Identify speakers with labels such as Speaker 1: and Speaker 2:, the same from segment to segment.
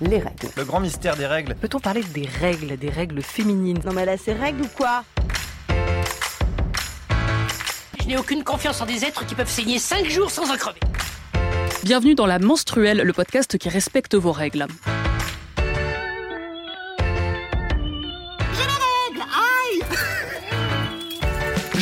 Speaker 1: les règles.
Speaker 2: Le grand mystère des règles.
Speaker 3: Peut-on parler des règles, des règles féminines?
Speaker 1: Non mais là, c'est règles ou quoi?
Speaker 4: Je n'ai aucune confiance en des êtres qui peuvent saigner 5 jours sans en crever.
Speaker 3: Bienvenue dans La Menstruelle, le podcast qui respecte vos règles.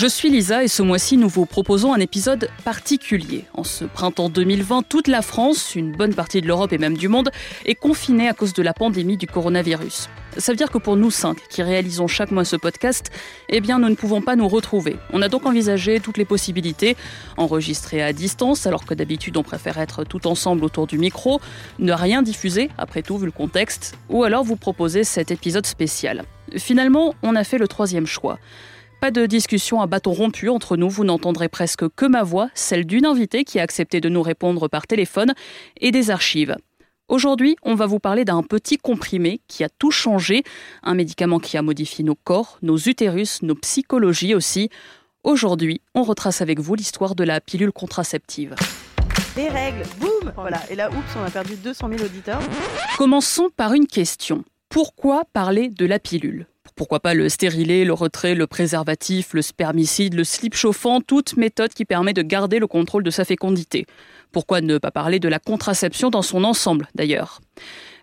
Speaker 3: Je suis Lisa et ce mois-ci, nous vous proposons un épisode particulier. En ce printemps 2020, toute la France, une bonne partie de l'Europe et même du monde, est confinée à cause de la pandémie du coronavirus. Ça veut dire que pour nous cinq, qui réalisons chaque mois ce podcast, eh bien, nous ne pouvons pas nous retrouver. On a donc envisagé toutes les possibilités. Enregistrer à distance, alors que d'habitude on préfère être tout ensemble autour du micro, ne rien diffuser, après tout, vu le contexte, ou alors vous proposer cet épisode spécial. Finalement, on a fait le troisième choix. Pas de discussion à bâton rompu entre nous, vous n'entendrez presque que ma voix, celle d'une invitée qui a accepté de nous répondre par téléphone, et des archives. Aujourd'hui, on va vous parler d'un petit comprimé qui a tout changé, un médicament qui a modifié nos corps, nos utérus, nos psychologies aussi. Aujourd'hui, on retrace avec vous l'histoire de la pilule contraceptive.
Speaker 1: Les règles, boum Voilà, et là, oups, on a perdu 200 000 auditeurs.
Speaker 3: Commençons par une question. Pourquoi parler de la pilule? Pourquoi pas le stérilet, le retrait, le préservatif, le spermicide, le slip chauffant, toute méthode qui permet de garder le contrôle de sa fécondité. Pourquoi ne pas parler de la contraception dans son ensemble, d'ailleurs?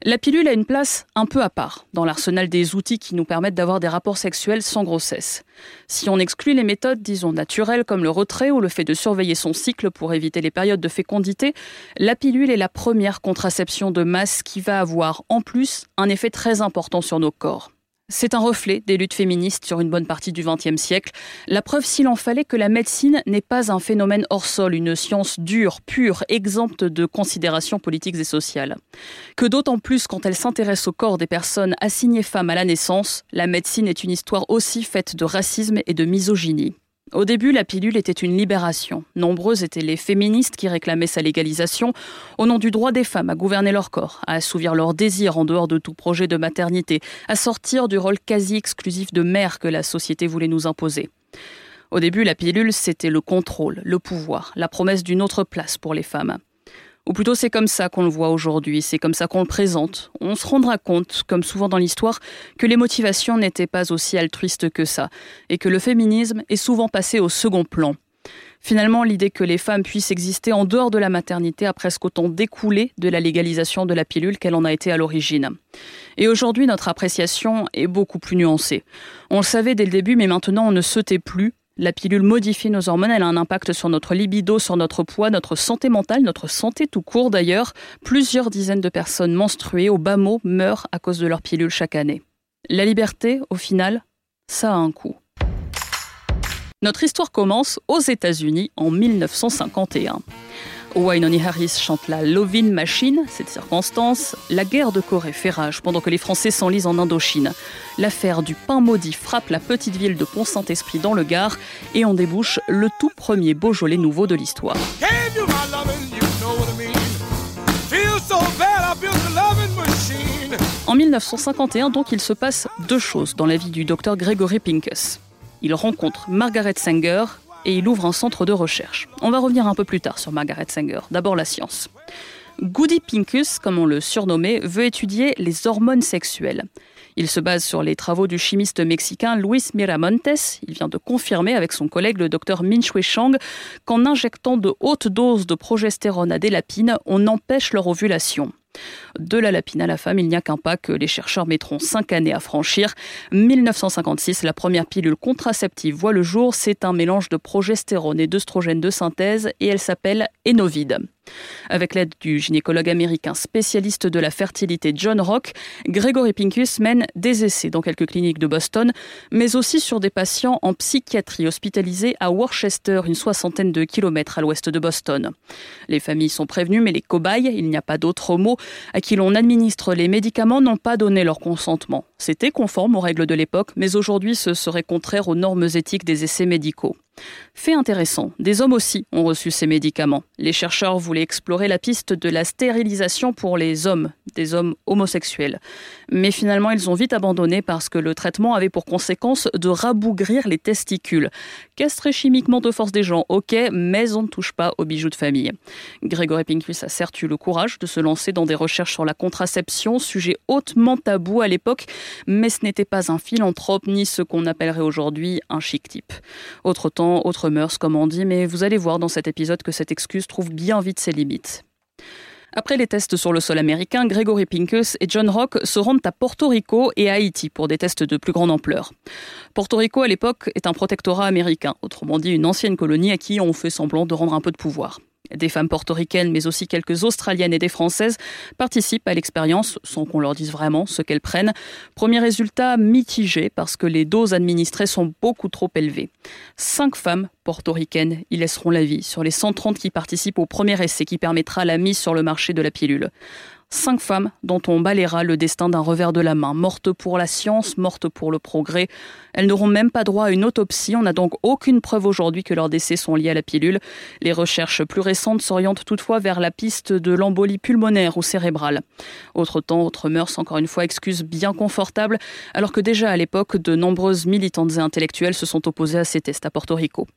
Speaker 3: La pilule a une place un peu à part dans l'arsenal des outils qui nous permettent d'avoir des rapports sexuels sans grossesse. Si on exclut les méthodes, disons, naturelles comme le retrait ou le fait de surveiller son cycle pour éviter les périodes de fécondité, la pilule est la première contraception de masse qui va avoir, en plus, un effet très important sur nos corps. C'est un reflet des luttes féministes sur une bonne partie du XXe siècle. La preuve, s'il en fallait, que la médecine n'est pas un phénomène hors sol, une science dure, pure, exempte de considérations politiques et sociales. Que d'autant plus quand elle s'intéresse au corps des personnes assignées femmes à la naissance, la médecine est une histoire aussi faite de racisme et de misogynie. Au début, la pilule était une libération. Nombreuses étaient les féministes qui réclamaient sa légalisation au nom du droit des femmes à gouverner leur corps, à assouvir leurs désirs en dehors de tout projet de maternité, à sortir du rôle quasi exclusif de mère que la société voulait nous imposer. Au début, la pilule, c'était le contrôle, le pouvoir, la promesse d'une autre place pour les femmes. Ou plutôt c'est comme ça qu'on le voit aujourd'hui, c'est comme ça qu'on le présente. On se rendra compte, comme souvent dans l'histoire, que les motivations n'étaient pas aussi altruistes que ça, et que le féminisme est souvent passé au second plan. Finalement, l'idée que les femmes puissent exister en dehors de la maternité a presque autant découlé de la légalisation de la pilule qu'elle en a été à l'origine. Et aujourd'hui, notre appréciation est beaucoup plus nuancée. On le savait dès le début, mais maintenant on ne se tait plus la pilule modifie nos hormones, elle a un impact sur notre libido, sur notre poids, notre santé mentale, notre santé tout court d'ailleurs. Plusieurs dizaines de personnes menstruées au bas mot meurent à cause de leur pilule chaque année. La liberté, au final, ça a un coût. Notre histoire commence aux États-Unis en 1951. Wainoni Harris chante la Lovin Machine, cette circonstance, la guerre de Corée fait rage pendant que les Français s'enlisent en Indochine. L'affaire du pain maudit frappe la petite ville de Pont-Saint-Esprit dans le Gard et en débouche le tout premier Beaujolais nouveau de l'histoire. En 1951, donc, il se passe deux choses dans la vie du docteur Gregory Pincus. Il rencontre Margaret Sanger, et il ouvre un centre de recherche. On va revenir un peu plus tard sur Margaret Sanger. D'abord la science. Goody Pincus, comme on le surnommait, veut étudier les hormones sexuelles. Il se base sur les travaux du chimiste mexicain Luis Miramontes. Il vient de confirmer avec son collègue le docteur Min Shui Chang qu'en injectant de hautes doses de progestérone à des lapines, on empêche leur ovulation. De la lapine à la femme, il n'y a qu'un pas que les chercheurs mettront cinq années à franchir. 1956, la première pilule contraceptive voit le jour. C'est un mélange de progestérone et d'œstrogène de synthèse et elle s'appelle Enovide. Avec l'aide du gynécologue américain spécialiste de la fertilité John Rock, Gregory Pincus mène des essais dans quelques cliniques de Boston, mais aussi sur des patients en psychiatrie hospitalisés à Worcester, une soixantaine de kilomètres à l'ouest de Boston. Les familles sont prévenues, mais les cobayes, il n'y a pas d'autre mot, à qui l'on administre les médicaments n'ont pas donné leur consentement. C'était conforme aux règles de l'époque, mais aujourd'hui ce serait contraire aux normes éthiques des essais médicaux. Fait intéressant, des hommes aussi ont reçu ces médicaments. Les chercheurs voulaient explorer la piste de la stérilisation pour les hommes, des hommes homosexuels. Mais finalement, ils ont vite abandonné parce que le traitement avait pour conséquence de rabougrir les testicules. Castrer chimiquement de force des gens, ok, mais on ne touche pas aux bijoux de famille. Grégory Pincus a certes eu le courage de se lancer dans des recherches sur la contraception, sujet hautement tabou à l'époque, mais ce n'était pas un philanthrope ni ce qu'on appellerait aujourd'hui un chic type. Autre temps, autre mœurs, comme on dit, mais vous allez voir dans cet épisode que cette excuse trouve bien vite ses limites. Après les tests sur le sol américain, Gregory Pincus et John Rock se rendent à Porto Rico et à Haïti pour des tests de plus grande ampleur. Porto Rico, à l'époque, est un protectorat américain, autrement dit une ancienne colonie à qui on fait semblant de rendre un peu de pouvoir. Des femmes portoricaines, mais aussi quelques Australiennes et des Françaises participent à l'expérience sans qu'on leur dise vraiment ce qu'elles prennent. Premier résultat mitigé parce que les doses administrées sont beaucoup trop élevées. Cinq femmes portoricaines y laisseront la vie sur les 130 qui participent au premier essai qui permettra la mise sur le marché de la pilule. Cinq femmes dont on balayera le destin d'un revers de la main, mortes pour la science, mortes pour le progrès. Elles n'auront même pas droit à une autopsie. On n'a donc aucune preuve aujourd'hui que leurs décès sont liés à la pilule. Les recherches plus récentes s'orientent toutefois vers la piste de l'embolie pulmonaire ou cérébrale. Autre temps, autre mœurs, encore une fois, excuse bien confortable, alors que déjà à l'époque, de nombreuses militantes et intellectuelles se sont opposées à ces tests à Porto Rico.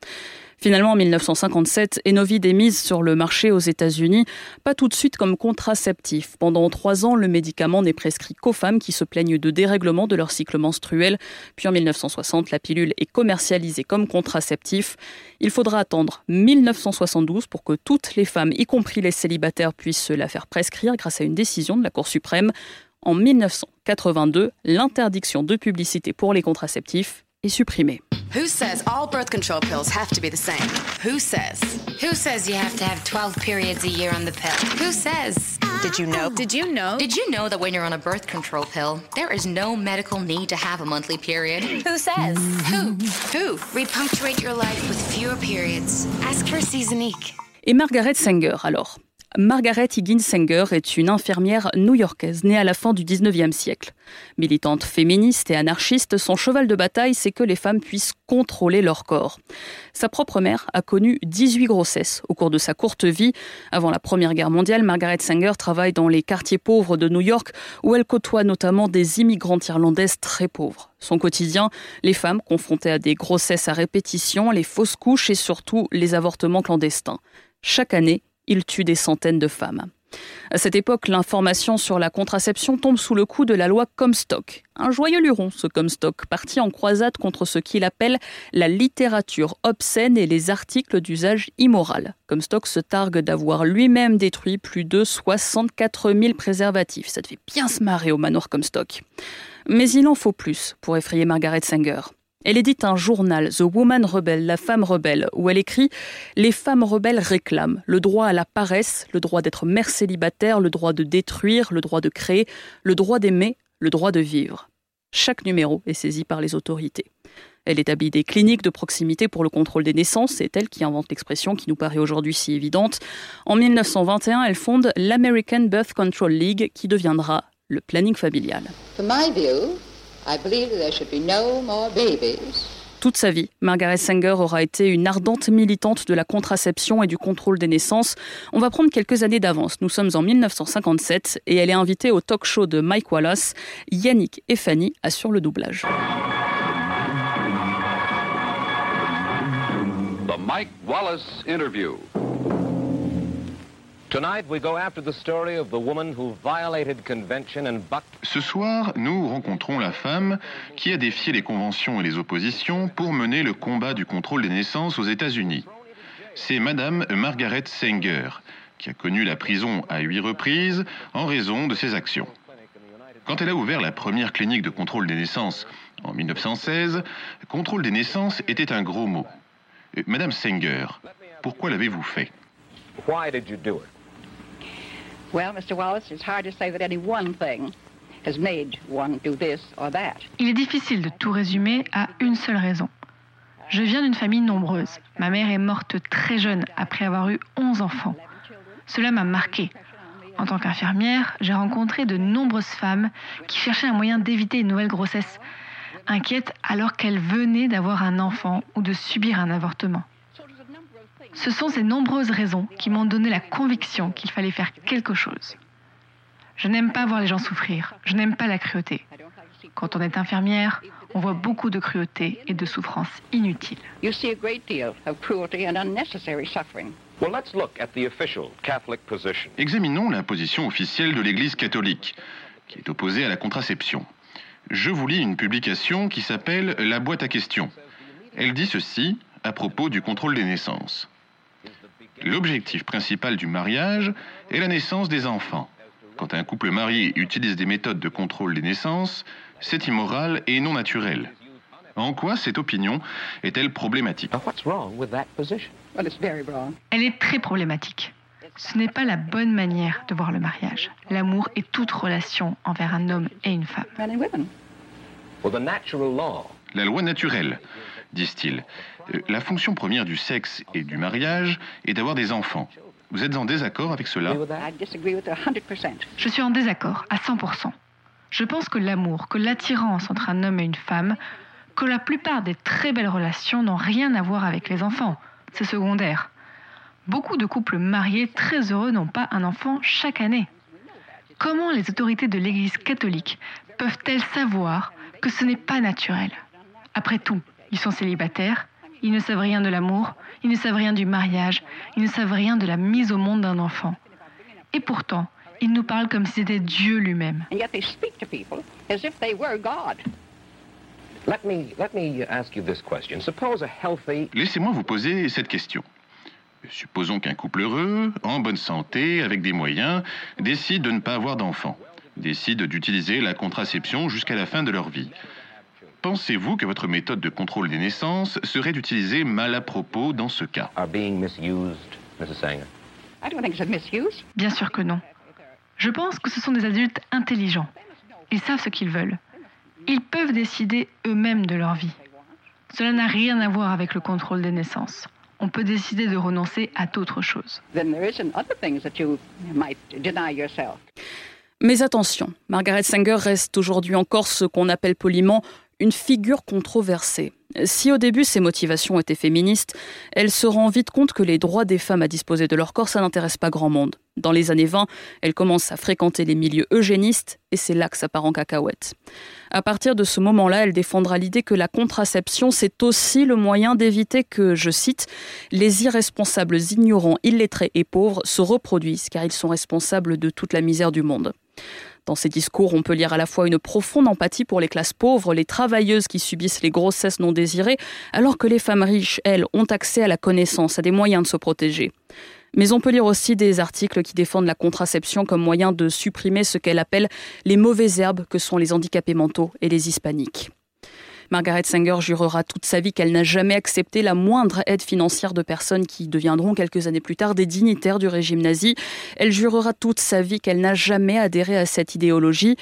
Speaker 3: Finalement, en 1957, Enovide est mise sur le marché aux États-Unis, pas tout de suite comme contraceptif. Pendant trois ans, le médicament n'est prescrit qu'aux femmes qui se plaignent de dérèglement de leur cycle menstruel. Puis en 1960, la pilule est commercialisée comme contraceptif. Il faudra attendre 1972 pour que toutes les femmes, y compris les célibataires, puissent se la faire prescrire grâce à une décision de la Cour suprême. En 1982, l'interdiction de publicité pour les contraceptifs est supprimée.
Speaker 2: Who says all birth control pills have to be the same? Who says?
Speaker 5: Who says you have to have 12 periods a year on the pill?
Speaker 2: Who says? Did you know? Did you know?
Speaker 5: Did you know that when you're on a birth control pill, there is no medical need to have a monthly period?
Speaker 2: Who says?
Speaker 5: Who?
Speaker 2: Who?
Speaker 5: Repunctuate your life with fewer periods. Ask for Seasonique.
Speaker 3: Et Margaret Sanger, alors Margaret Higgins Sanger est une infirmière new-yorkaise née à la fin du 19e siècle. Militante féministe et anarchiste, son cheval de bataille, c'est que les femmes puissent contrôler leur corps. Sa propre mère a connu 18 grossesses au cours de sa courte vie. Avant la Première Guerre mondiale, Margaret Sanger travaille dans les quartiers pauvres de New York, où elle côtoie notamment des immigrantes irlandaises très pauvres. Son quotidien, les femmes confrontées à des grossesses à répétition, les fausses couches et surtout les avortements clandestins. Chaque année, il tue des centaines de femmes. À cette époque, l'information sur la contraception tombe sous le coup de la loi Comstock. Un joyeux luron, ce Comstock, parti en croisade contre ce qu'il appelle la littérature obscène et les articles d'usage immoral. Comstock se targue d'avoir lui-même détruit plus de 64 000 préservatifs. Ça devait bien se marrer au manoir Comstock. Mais il en faut plus pour effrayer Margaret Sanger. Elle édite un journal, The Woman Rebel, la femme rebelle, où elle écrit Les femmes rebelles réclament le droit à la paresse, le droit d'être mère célibataire, le droit de détruire, le droit de créer, le droit d'aimer, le droit de vivre. Chaque numéro est saisi par les autorités. Elle établit des cliniques de proximité pour le contrôle des naissances, c'est elle qui invente l'expression qui nous paraît aujourd'hui si évidente. En 1921, elle fonde l'American Birth Control League qui deviendra le planning familial. Toute sa vie, Margaret Sanger aura été une ardente militante de la contraception et du contrôle des naissances. On va prendre quelques années d'avance. Nous sommes en 1957 et elle est invitée au talk show de Mike Wallace. Yannick et Fanny assurent le doublage.
Speaker 6: The Mike Wallace interview.
Speaker 7: Ce soir, nous rencontrons la femme qui a défié les conventions et les oppositions pour mener le combat du contrôle des naissances aux États-Unis. C'est Madame Margaret Sanger, qui a connu la prison à huit reprises en raison de ses actions. Quand elle a ouvert la première clinique de contrôle des naissances en 1916, contrôle des naissances était un gros mot. Madame Sanger, pourquoi l'avez-vous fait?
Speaker 8: Mr. Wallace, it's hard
Speaker 9: Il est difficile de tout résumer à une seule raison. Je viens d'une famille nombreuse. Ma mère est morte très jeune après avoir eu 11 enfants. Cela m'a marqué. En tant qu'infirmière, j'ai rencontré de nombreuses femmes qui cherchaient un moyen d'éviter une nouvelle grossesse. inquiète alors qu'elle venait d'avoir un enfant ou de subir un avortement. Ce sont ces nombreuses raisons qui m'ont donné la conviction qu'il fallait faire quelque chose. Je n'aime pas voir les gens souffrir, je n'aime pas la cruauté. Quand on est infirmière, on voit beaucoup de cruauté et de souffrance inutiles.
Speaker 8: You see a great deal of cruelty and unnecessary suffering.
Speaker 6: Well, let's look at the official Catholic position.
Speaker 7: Examinons la position officielle de l'Église catholique, qui est opposée à la contraception. Je vous lis une publication qui s'appelle La boîte à questions. Elle dit ceci à propos du contrôle des naissances. L'objectif principal du mariage est la naissance des enfants. Quand un couple marié utilise des méthodes de contrôle des naissances, c'est immoral et non naturel. En quoi cette opinion est-elle problématique?
Speaker 6: Now, what's wrong with that position?
Speaker 8: Well, it's very wrong.
Speaker 9: Elle est très problématique. Ce n'est pas la bonne manière de voir le mariage. L'amour est toute relation envers un homme et une femme.
Speaker 8: Men and women.
Speaker 6: Well, the natural law
Speaker 7: La loi naturelle, disent-ils. Euh, La fonction première du sexe et du mariage est d'avoir des enfants. Vous êtes en désaccord avec cela
Speaker 6: Agree with that?
Speaker 8: I disagree with it 100%.
Speaker 9: Je suis en désaccord à 100%. Je pense que l'amour, que l'attirance entre un homme et une femme, que la plupart des très belles relations n'ont rien à voir avec les enfants. C'est secondaire. Beaucoup de couples mariés très heureux n'ont pas un enfant chaque année. Comment les autorités de l'Église catholique peuvent-elles savoir que ce n'est pas naturel? Après tout, ils sont célibataires, ils ne savent rien de l'amour, ils ne savent rien du mariage, ils ne savent rien de la mise au monde d'un enfant. Et pourtant, ils nous parlent comme si c'était Dieu lui-même.
Speaker 7: Laissez-moi vous poser cette question. Supposons qu'un couple heureux, en bonne santé, avec des moyens, décide de ne pas avoir d'enfants, décide d'utiliser la contraception jusqu'à la fin de leur vie. Pensez-vous que votre méthode de contrôle des naissances serait d'utiliser mal à propos dans ce cas?
Speaker 6: Are being misused, Mrs. Sanger?
Speaker 8: I don't think it's a misuse.
Speaker 9: Bien sûr que non. Je pense que ce sont des adultes intelligents. Ils savent ce qu'ils veulent. Ils peuvent décider eux-mêmes de leur vie. Cela n'a rien à voir avec le contrôle des naissances. On peut décider de renoncer à d'autres choses.
Speaker 8: Then there isn't other things that you might deny yourself.
Speaker 3: Mais attention, Margaret Sanger reste aujourd'hui encore ce qu'on appelle poliment une figure controversée. Si au début ses motivations étaient féministes, elle se rend vite compte que les droits des femmes à disposer de leur corps, ça n'intéresse pas grand monde. Dans les années 20, elle commence à fréquenter les milieux eugénistes et c'est là que ça part en cacahuète. À partir de ce moment-là, elle défendra l'idée que la contraception, c'est aussi le moyen d'éviter que, je cite, les irresponsables ignorants, illettrés et pauvres se reproduisent car ils sont responsables de toute la misère du monde. Dans ces discours, on peut lire à la fois une profonde empathie pour les classes pauvres, les travailleuses qui subissent les grossesses non désirées, alors que les femmes riches, elles, ont accès à la connaissance, à des moyens de se protéger. Mais on peut lire aussi des articles qui défendent la contraception comme moyen de supprimer ce qu'elle appelle les mauvaises herbes que sont les handicapés mentaux et les hispaniques. Margaret Sanger jurera toute sa vie qu'elle n'a jamais accepté la moindre aide financière de personnes qui deviendront quelques années plus tard des dignitaires du régime nazi. Elle jurera toute sa vie qu'elle n'a jamais adhéré à cette idéologie.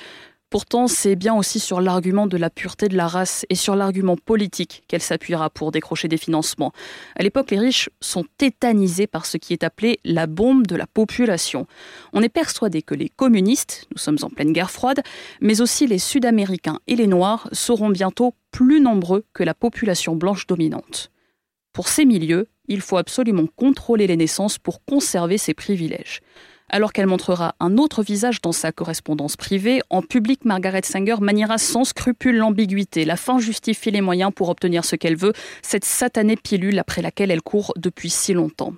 Speaker 3: Pourtant, c'est bien aussi sur l'argument de la pureté de la race et sur l'argument politique qu'elle s'appuiera pour décrocher des financements. À l'époque, les riches sont tétanisés par ce qui est appelé la bombe de la population. On est persuadé que les communistes, nous sommes en pleine guerre froide, mais aussi les Sud-Américains et les Noirs seront bientôt plus nombreux que la population blanche dominante. Pour ces milieux, il faut absolument contrôler les naissances pour conserver ces privilèges. Alors qu'elle montrera un autre visage dans sa correspondance privée, en public, Margaret Sanger maniera sans scrupule l'ambiguïté. La fin justifie les moyens pour obtenir ce qu'elle veut, cette satanée pilule après laquelle elle court depuis si longtemps.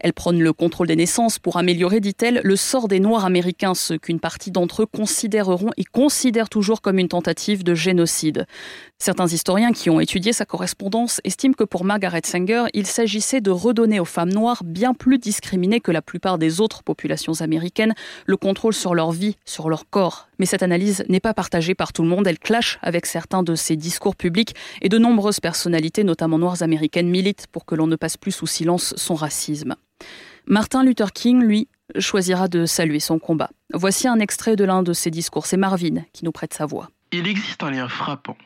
Speaker 3: Elle prône le contrôle des naissances pour améliorer, dit-elle, le sort des Noirs américains, ce qu'une partie d'entre eux considéreront et considèrent toujours comme une tentative de génocide. Certains historiens qui ont étudié sa correspondance estiment que pour Margaret Sanger, il s'agissait de redonner aux femmes noires, bien plus discriminées que la plupart des autres populations américaines, le contrôle sur leur vie, sur leur corps. Mais cette analyse n'est pas partagée par tout le monde, elle clash avec certains de ses discours publics et de nombreuses personnalités, notamment noires américaines, militent pour que l'on ne passe plus sous silence son racisme. Martin Luther King, lui, choisira de saluer son combat. Voici un extrait de l'un de ses discours. C'est Marvin qui nous prête sa voix.
Speaker 10: Il existe un lien frappant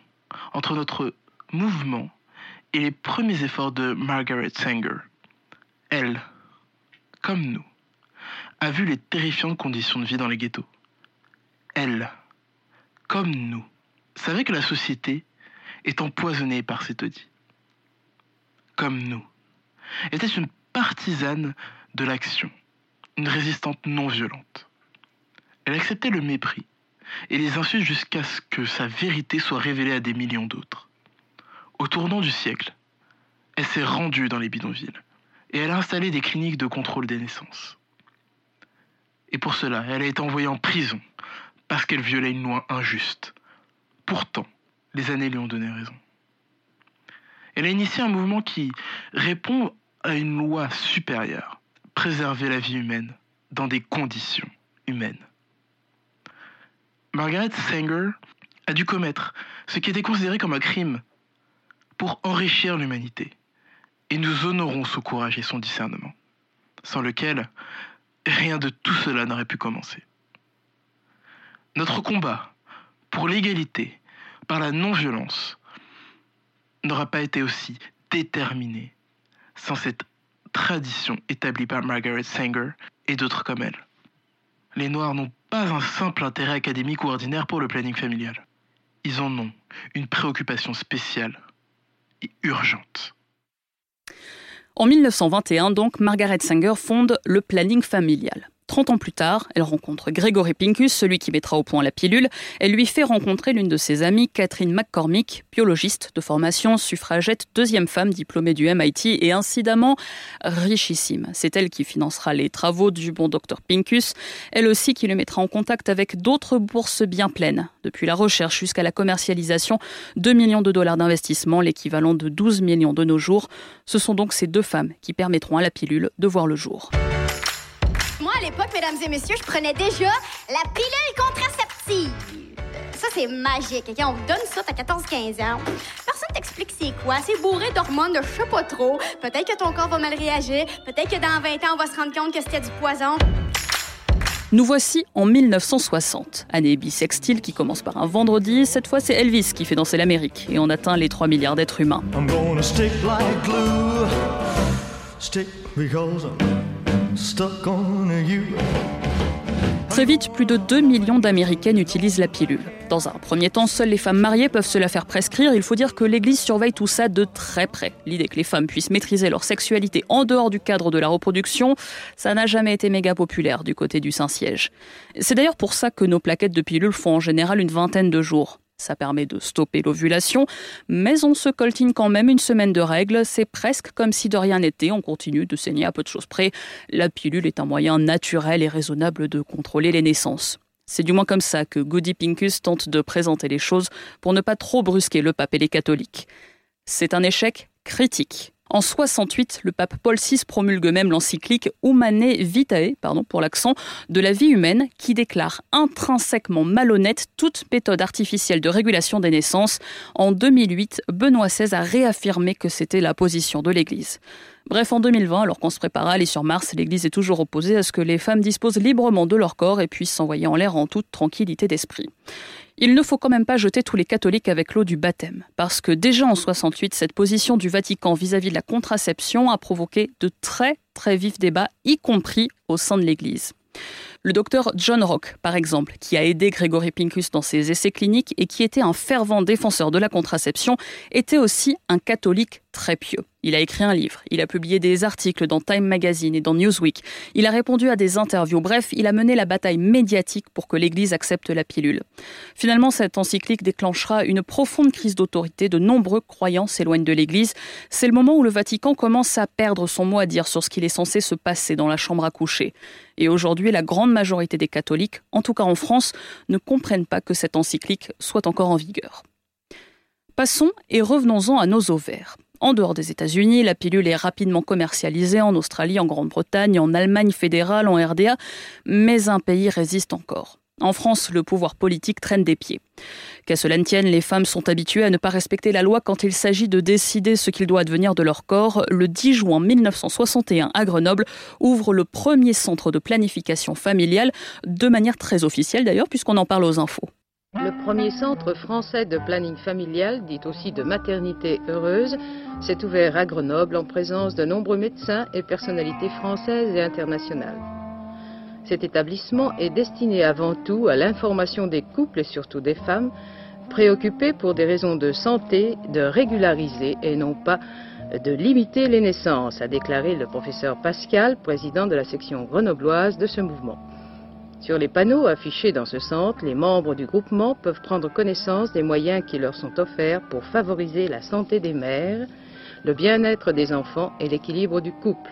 Speaker 10: entre notre mouvement et les premiers efforts de Margaret Sanger. Elle, comme nous, a vu les terrifiantes conditions de vie dans les ghettos. Elle, comme nous, savait que la société est empoisonnée par ces taudis. Comme nous, était une partisane de l'action, une résistante non violente. Elle acceptait le mépris et les insultes jusqu'à ce que sa vérité soit révélée à des millions d'autres. Au tournant du siècle, elle s'est rendue dans les bidonvilles et elle a installé des cliniques de contrôle des naissances. Et pour cela, elle a été envoyée en prison parce qu'elle violait une loi injuste. Pourtant, les années lui ont donné raison. Elle a initié un mouvement qui répond à une loi supérieure, préserver la vie humaine dans des conditions humaines. Margaret Sanger a dû commettre ce qui était considéré comme un crime pour enrichir l'humanité. Et nous honorons son courage et son discernement, sans lequel rien de tout cela n'aurait pu commencer. Notre combat pour l'égalité par la non-violence n'aura pas été aussi déterminé sans cette tradition établie par Margaret Sanger et d'autres comme elle. Les Noirs n'ont pas un simple intérêt académique ou ordinaire pour le planning familial. Ils en ont une préoccupation spéciale et urgente.
Speaker 3: En 1921, donc, Margaret Sanger fonde le planning familial. 30 ans plus tard, elle rencontre Gregory Pincus, celui qui mettra au point la pilule. Elle lui fait rencontrer l'une de ses amies, Catherine McCormick, biologiste de formation, suffragette, deuxième femme diplômée du MIT et incidemment richissime. C'est elle qui financera les travaux du bon docteur Pincus, elle aussi qui le mettra en contact avec d'autres bourses bien pleines. Depuis la recherche jusqu'à la commercialisation, 2 millions de dollars d'investissement, l'équivalent de 12 millions de nos jours. Ce sont donc ces deux femmes qui permettront à la pilule de voir le jour.
Speaker 11: L'époque, mesdames et messieurs, je prenais déjà la pilule contraceptive. Ça, c'est magique. On vous donne ça, t'as 14-15 ans. Personne t'explique c'est quoi. C'est bourré d'hormones de je sais pas trop. Peut-être que ton corps va mal réagir. Peut-être que dans 20 ans, on va se rendre compte que c'était du poison.
Speaker 3: Nous voici en 1960, année bisextile qui commence par un vendredi. Cette fois, c'est Elvis qui fait danser l'Amérique et on atteint les 3 milliards d'êtres humains. Très vite, plus de 2 millions d'Américaines utilisent la pilule. Dans un premier temps, seules les femmes mariées peuvent se la faire prescrire. Il faut dire que l'Église surveille tout ça de très près. L'idée que les femmes puissent maîtriser leur sexualité en dehors du cadre de la reproduction, ça n'a jamais été méga populaire du côté du Saint-Siège. C'est d'ailleurs pour ça que nos plaquettes de pilules font en général une vingtaine de jours. Ça permet de stopper l'ovulation, mais on se coltine quand même une semaine de règles. C'est presque comme si de rien n'était. On continue de saigner à peu de choses près. La pilule est un moyen naturel et raisonnable de contrôler les naissances. C'est du moins comme ça que Goody Pincus tente de présenter les choses pour ne pas trop brusquer le pape et les catholiques. C'est un échec critique. En 68, le pape Paul VI promulgue même l'encyclique Humanae Vitae, pardon pour l'accent, de la vie humaine, qui déclare intrinsèquement malhonnête toute méthode artificielle de régulation des naissances. En 2008, Benoît XVI a réaffirmé que c'était la position de l'Église. Bref, en 2020, alors qu'on se prépare à aller sur Mars, l'Église est toujours opposée à ce que les femmes disposent librement de leur corps et puissent s'envoyer en l'air en toute tranquillité d'esprit. Il ne faut quand même pas jeter tous les catholiques avec l'eau du baptême, parce que déjà en 68, cette position du Vatican vis-à-vis de la contraception a provoqué de très très vifs débats, y compris au sein de l'Église. Le docteur John Rock, par exemple, qui a aidé Gregory Pincus dans ses essais cliniques et qui était un fervent défenseur de la contraception, était aussi un catholique très pieux. Il a écrit un livre, il a publié des articles dans Time Magazine et dans Newsweek, il a répondu à des interviews, bref, il a mené la bataille médiatique pour que l'Église accepte la pilule. Finalement, cette encyclique déclenchera une profonde crise d'autorité, de nombreux croyants s'éloignent de l'Église. C'est le moment où le Vatican commence à perdre son mot à dire sur ce qu'il est censé se passer dans la chambre à coucher. Et aujourd'hui, la grande majorité des catholiques, en tout cas en France, ne comprennent pas que cette encyclique soit encore en vigueur. Passons et revenons-en à nos ovaires. En dehors des États-Unis, la pilule est rapidement commercialisée en Australie, en Grande-Bretagne, en Allemagne fédérale, en RDA, mais un pays résiste encore. En France, le pouvoir politique traîne des pieds. Qu'à cela ne tienne, les femmes sont habituées à ne pas respecter la loi quand il s'agit de décider ce qu'il doit advenir de leur corps. Le 10 juin 1961, à Grenoble, ouvre le premier centre de planification familiale, de manière très officielle d'ailleurs, puisqu'on en parle aux infos.
Speaker 12: Le premier centre français de planning familial, dit aussi de maternité heureuse, s'est ouvert à Grenoble en présence de nombreux médecins et personnalités françaises et internationales. Cet établissement est destiné avant tout à l'information des couples et surtout des femmes préoccupés pour des raisons de santé de régulariser et non pas de limiter les naissances, a déclaré le professeur Pascal, président de la section grenobloise de ce mouvement. Sur les panneaux affichés dans ce centre, les membres du groupement peuvent prendre connaissance des moyens qui leur sont offerts pour favoriser la santé des mères, le bien-être des enfants et l'équilibre du couple.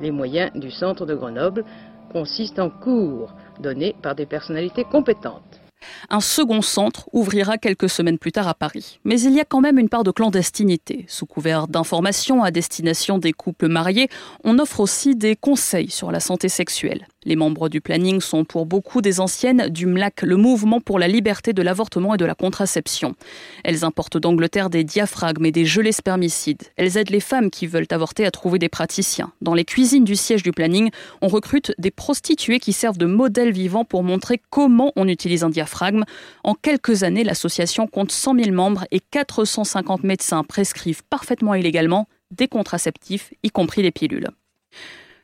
Speaker 12: Les moyens du centre de Grenoble consistent en cours donnés par des personnalités compétentes.
Speaker 3: Un second centre ouvrira quelques semaines plus tard à Paris. Mais il y a quand même une part de clandestinité. Sous couvert d'informations à destination des couples mariés, on offre aussi des conseils sur la santé sexuelle. Les membres du planning sont pour beaucoup des anciennes du MLAC, le mouvement pour la liberté de l'avortement et de la contraception. Elles importent d'Angleterre des diaphragmes et des gelées spermicides. Elles aident les femmes qui veulent avorter à trouver des praticiens. Dans les cuisines du siège du planning, on recrute des prostituées qui servent de modèle vivant pour montrer comment on utilise un diaphragme. En quelques années, l'association compte 100 000 membres et 450 médecins prescrivent parfaitement illégalement des contraceptifs, y compris les pilules.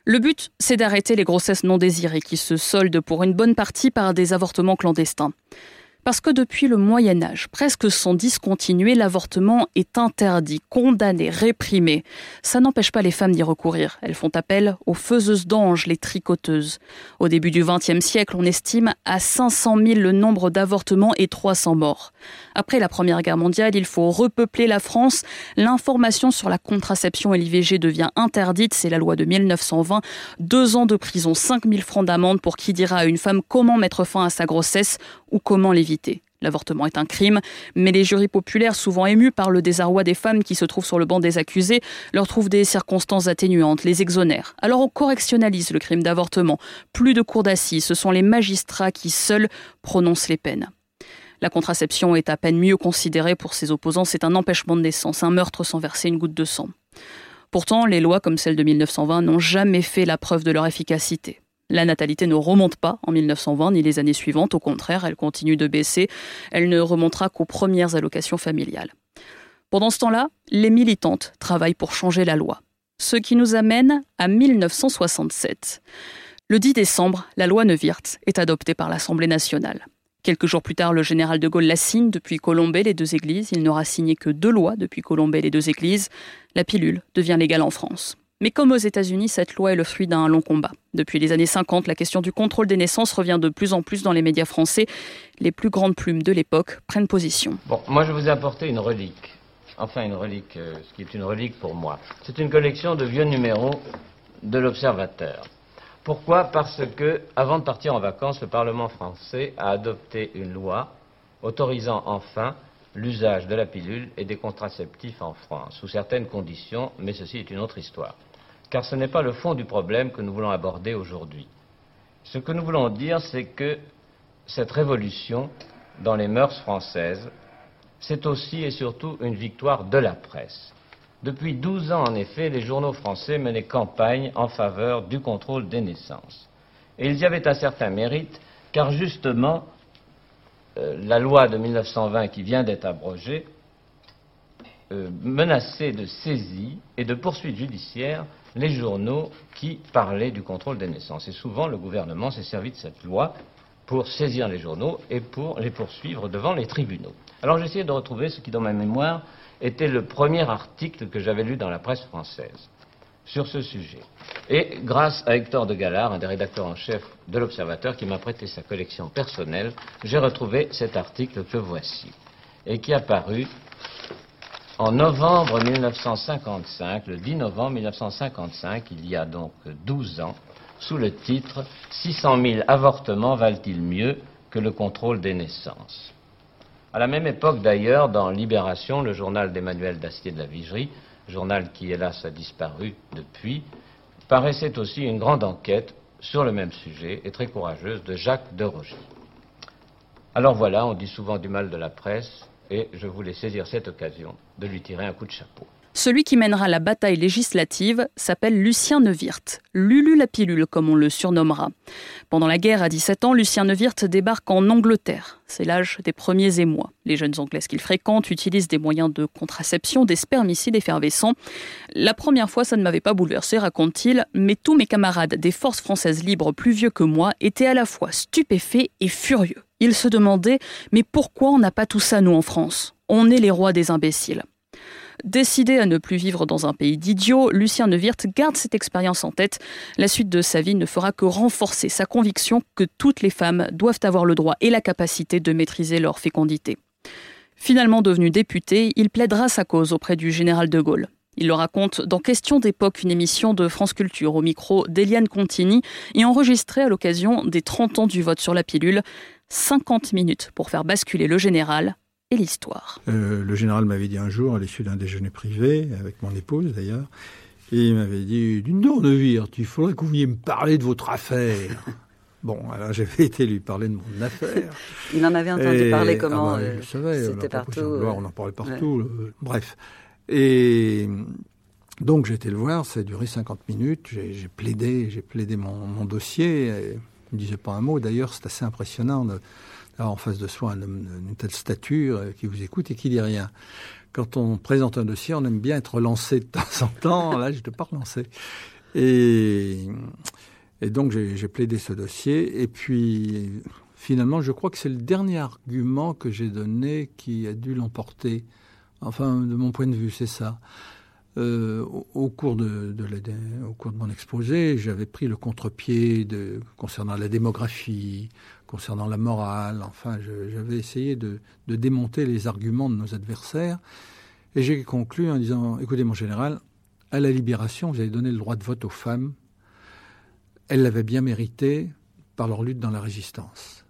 Speaker 3: Le but, c'est d'arrêter les grossesses non désirées qui se soldent pour une bonne partie par des avortements clandestins. Parce que depuis le Moyen Âge, presque sans discontinuer, l'avortement est interdit, condamné, réprimé. Ça n'empêche pas les femmes d'y recourir. Elles font appel aux faiseuses d'anges, les tricoteuses. Au début du XXe siècle, on estime à 500 000 le nombre d'avortements et 300 morts. Après la Première Guerre mondiale, il faut repeupler la France. L'information sur la contraception et l'IVG devient interdite. C'est la loi de 1920. Deux ans de prison, 5 000 francs d'amende pour qui dira à une femme comment mettre fin à sa grossesse ou comment l'éviter. L'avortement est un crime, mais les jurys populaires, souvent émus par le désarroi des femmes qui se trouvent sur le banc des accusés, leur trouvent des circonstances atténuantes, les exonèrent. Alors on correctionnalise le crime d'avortement. Plus de cours d'assises, ce sont les magistrats qui seuls prononcent les peines. La contraception est à peine mieux considérée pour ses opposants, c'est un empêchement de naissance, un meurtre sans verser une goutte de sang. Pourtant, les lois comme celle de 1920 n'ont jamais fait la preuve de leur efficacité. La natalité ne remonte pas en 1920 ni les années suivantes, au contraire, elle continue de baisser. Elle ne remontera qu'aux premières allocations familiales. Pendant ce temps-là, les militantes travaillent pour changer la loi. Ce qui nous amène à 1967. Le 10 décembre, la loi Neuwirth est adoptée par l'Assemblée nationale. Quelques jours plus tard, le général de Gaulle la signe depuis Colombey les deux églises. Il n'aura signé que deux lois depuis Colombey les deux églises. La pilule devient légale en France. Mais comme aux États-Unis, cette loi est le fruit d'un long combat. Depuis les années 50, la question du contrôle des naissances revient de plus en plus dans les médias français. Les plus grandes plumes de l'époque prennent position.
Speaker 13: Bon, moi je vous ai apporté une relique. Enfin, une relique, euh, ce qui est une relique pour moi. C'est une collection de vieux numéros de l'Observateur. Pourquoi? Parce que, avant de partir en vacances, le Parlement français a adopté une loi autorisant enfin l'usage de la pilule et des contraceptifs en France, sous certaines conditions, mais ceci est une autre histoire car ce n'est pas le fond du problème que nous voulons aborder aujourd'hui. Ce que nous voulons dire, c'est que cette révolution dans les mœurs françaises, c'est aussi et surtout une victoire de la presse. Depuis 12 ans, en effet, les journaux français menaient campagne en faveur du contrôle des naissances. Et ils y avaient un certain mérite, car justement, euh, la loi de 1920 qui vient d'être abrogée euh, menaçait de saisie et de poursuites judiciaires les journaux qui parlaient du contrôle des naissances. Et souvent, le gouvernement s'est servi de cette loi pour saisir les journaux et pour les poursuivre devant les tribunaux. Alors j'ai essayé de retrouver ce qui, dans ma mémoire, était le premier article que j'avais lu dans la presse française sur ce sujet. Et grâce à Hector de Galard, un des rédacteurs en chef de l'Observateur, qui m'a prêté sa collection personnelle, j'ai retrouvé cet article que voici, et qui a paru en novembre 1955, le 10 novembre 1955, il y a donc 12 ans, sous le titre 600 000 avortements valent-ils mieux que le contrôle des naissances? À la même époque d'ailleurs, dans Libération, le journal d'Emmanuel Dastier de la Vigerie, journal qui hélas a disparu depuis, paraissait aussi une grande enquête sur le même sujet et très courageuse de Jacques de Rogy. Alors voilà, on dit souvent du mal de la presse, et je voulais saisir cette occasion de lui tirer un coup de chapeau.
Speaker 3: Celui qui mènera la bataille législative s'appelle Lucien Neuwirth, Lulu la pilule comme on le surnommera. Pendant la guerre à 17 ans, Lucien Neuwirth débarque en Angleterre. C'est l'âge des premiers émois. Les jeunes anglaises qu'il fréquente utilisent des moyens de contraception, des spermicides effervescents. La première fois, ça ne m'avait pas bouleversé, raconte-t-il, mais tous mes camarades des forces françaises libres plus vieux que moi étaient à la fois stupéfaits et furieux. Ils se demandaient mais pourquoi on n'a pas tout ça nous en France? On est les rois des imbéciles. Décidé à ne plus vivre dans un pays d'idiots, Lucien Neuwirth garde cette expérience en tête. La suite de sa vie ne fera que renforcer sa conviction que toutes les femmes doivent avoir le droit et la capacité de maîtriser leur fécondité. Finalement devenu député, il plaidera sa cause auprès du général de Gaulle. Il le raconte dans Question d'époque, une émission de France Culture au micro d'Eliane Contini et enregistrée à l'occasion des 30 ans du vote sur la pilule. 50 minutes pour faire basculer le général et l'histoire.
Speaker 14: Euh, le général m'avait dit un jour, à l'issue d'un déjeuner privé, avec mon épouse d'ailleurs, et il m'avait dit D'une Neuwirth, il faudrait que vous veniez me parler de votre affaire. Bon, alors j'avais été lui parler de mon affaire.
Speaker 1: il en avait entendu
Speaker 14: Et-
Speaker 1: parler
Speaker 14: ah
Speaker 1: comment
Speaker 14: bah,
Speaker 1: euh,
Speaker 14: je savais,
Speaker 1: C'était partout. euh,
Speaker 14: on en parlait partout. bref. Et donc j'ai été le voir, ça a duré 50 minutes. J'ai j'ai plaidé, j'ai plaidé mon, mon dossier. Et il ne disait pas un mot. D'ailleurs, c'est assez impressionnant en face de soi un homme d'une telle stature euh, qui vous écoute et qui dit rien. Quand on présente un dossier, on aime bien être relancé de temps en temps. Là, je n'étais pas relancé. Et, et donc, j'ai plaidé ce dossier. Et puis, finalement, je crois que c'est le dernier argument que j'ai donné qui a dû l'emporter. Enfin, de mon point de vue, c'est ça. Euh, au, cours de, mon exposé, j'avais pris le contre-pied concernant la démographie, concernant la morale. Enfin, j'avais essayé de, de démonter les arguments de nos adversaires. Et j'ai conclu en disant, écoutez mon général, à la libération, vous avez donné le droit de vote aux femmes. Elles l'avaient bien mérité par leur lutte dans la résistance.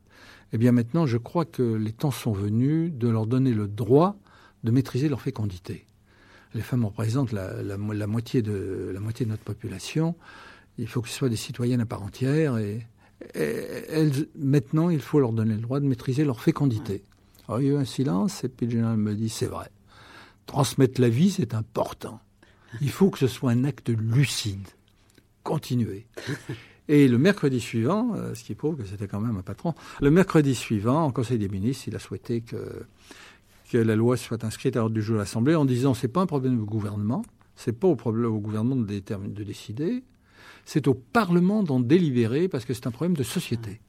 Speaker 14: Eh bien maintenant, je crois que les temps sont venus de leur donner le droit de maîtriser leur fécondité. Les femmes représentent la, la mo- la moitié, de, notre population. Il faut que ce soit des citoyennes à part entière. Et elles, maintenant, il faut leur donner le droit de maîtriser leur fécondité. Alors, il y a eu un silence, et puis le général me dit, c'est vrai. Transmettre la vie, c'est important. Il faut que ce soit un acte lucide. Continuez. Et le mercredi suivant, euh, ce qui prouve que c'était quand même un patron, le mercredi suivant, en Conseil des ministres, il a souhaité que, que la loi soit inscrite à l'ordre du jour de l'Assemblée en disant c'est pas un problème au gouvernement, c'est pas au, problème, au gouvernement de décider, c'est au Parlement d'en délibérer parce que c'est un problème de société.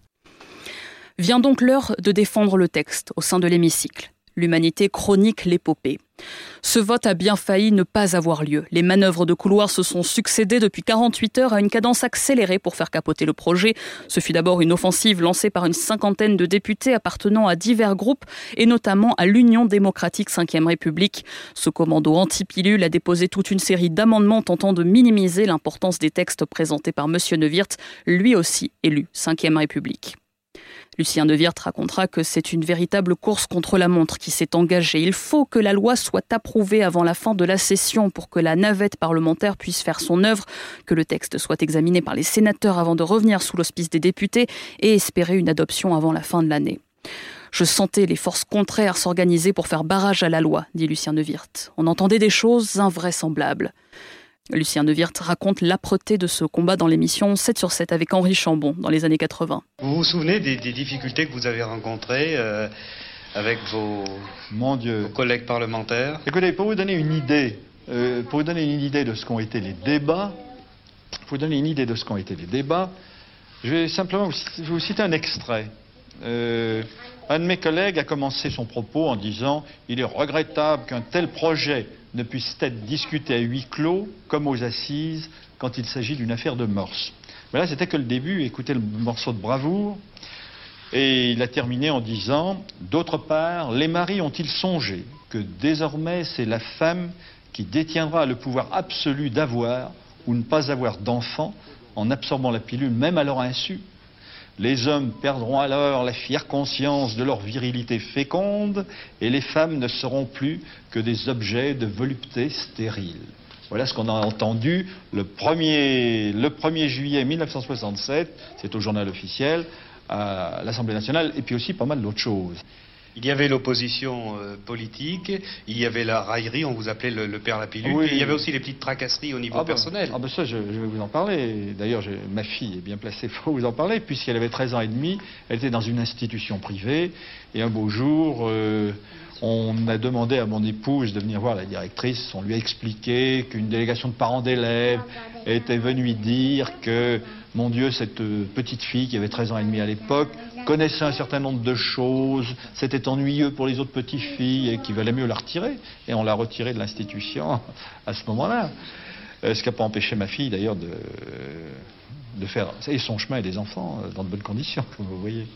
Speaker 3: Vient donc l'heure de défendre le texte au sein de l'hémicycle. L'humanité chronique l'épopée. Ce vote a bien failli ne pas avoir lieu. Les manœuvres de couloir se sont succédées depuis 48 heures à une cadence accélérée pour faire capoter le projet. Ce fut d'abord une offensive lancée par une cinquantaine de députés appartenant à divers groupes et notamment à l'Union démocratique 5e République. Ce commando anti-pilule a déposé toute une série d'amendements tentant de minimiser l'importance des textes présentés par M. Neuwirth, lui aussi élu 5e République. Lucien Neuwirth racontera que c'est une véritable course contre la montre qui s'est engagée. Il faut que la loi soit approuvée avant la fin de la session pour que la navette parlementaire puisse faire son œuvre, que le texte soit examiné par les sénateurs avant de revenir sous l'hospice des députés et espérer une adoption avant la fin de l'année. Je sentais les forces contraires s'organiser pour faire barrage à la loi, dit Lucien Neuwirth. On entendait des choses invraisemblables. Lucien Neuwirth raconte l'âpreté de ce combat dans l'émission 7 sur 7 avec Henri Chambon dans les années 80.
Speaker 15: Vous vous souvenez des, des difficultés que vous avez rencontrées euh, avec vos,
Speaker 16: Mon Dieu.
Speaker 15: vos collègues parlementaires?
Speaker 16: Écoutez, pour vous donner une idée, euh, pour vous donner une idée de ce qu'ont été les débats, pour vous donner une idée de ce qu'ont été les débats, je vais simplement vous citer un extrait. Euh, un de mes collègues a commencé son propos en disant Il est regrettable qu'un tel projet ne puisse être discuté à huis clos comme aux assises quand il s'agit d'une affaire de morse. Mais là, c'était que le début. Écoutez le morceau de bravoure. Et il a terminé en disant D'autre part, les maris ont-ils songé que désormais c'est la femme qui détiendra le pouvoir absolu d'avoir ou ne pas avoir d'enfants en absorbant la pilule, même à leur insu Les hommes perdront alors la fière conscience de leur virilité féconde et les femmes ne seront plus que des objets de volupté stérile. Voilà ce qu'on a entendu le 1er, le 1er juillet 1967, c'est au journal officiel, à l'Assemblée nationale, et puis aussi pas mal d'autres choses.
Speaker 15: Il y avait l'opposition euh, politique, il y avait la raillerie, on vous appelait le, le père la pilule,
Speaker 16: Oui.
Speaker 15: et il y avait aussi les petites tracasseries au niveau
Speaker 16: Ah ben,
Speaker 15: personnel.
Speaker 16: Ah ben ça, je, je vais vous en parler. D'ailleurs, ma fille est bien placée pour vous en parler, puisqu'elle avait 13 ans et demi, elle était dans une institution privée, et un beau jour, euh, on a demandé à mon épouse de venir voir la directrice, on lui a expliqué qu'une délégation de parents d'élèves était venue dire que, mon Dieu, cette euh, petite fille qui avait 13 ans et demi à l'époque, connaissait un certain nombre de choses, c'était ennuyeux pour les autres petites filles et qu'il valait mieux la retirer. Et on l'a retirée de l'institution à ce moment-là. Euh, Ce qui n'a pas empêché ma fille d'ailleurs de, de faire son chemin et des enfants euh, dans de bonnes conditions, comme vous voyez.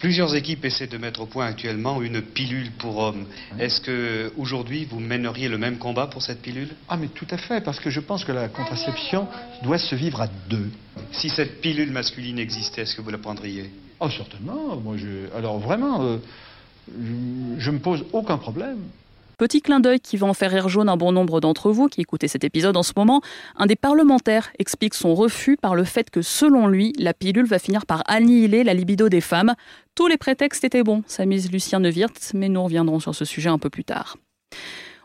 Speaker 15: Plusieurs équipes essaient de mettre au point actuellement une pilule pour hommes. Est-ce que aujourd'hui vous mèneriez le même combat pour cette pilule?
Speaker 16: Ah mais tout à fait, parce que je pense que la contraception doit se vivre à deux.
Speaker 15: Si cette pilule masculine existait, est-ce que vous la prendriez?
Speaker 16: Oh certainement, moi je... Alors vraiment, euh, je, je me pose aucun problème.
Speaker 3: Petit clin d'œil qui va en faire rire jaune un bon nombre d'entre vous qui écoutez cet épisode en ce moment, un des parlementaires explique son refus par le fait que selon lui, la pilule va finir par annihiler la libido des femmes. Tous les prétextes étaient bons, s'amuse Lucien Neuwirth, mais nous reviendrons sur ce sujet un peu plus tard.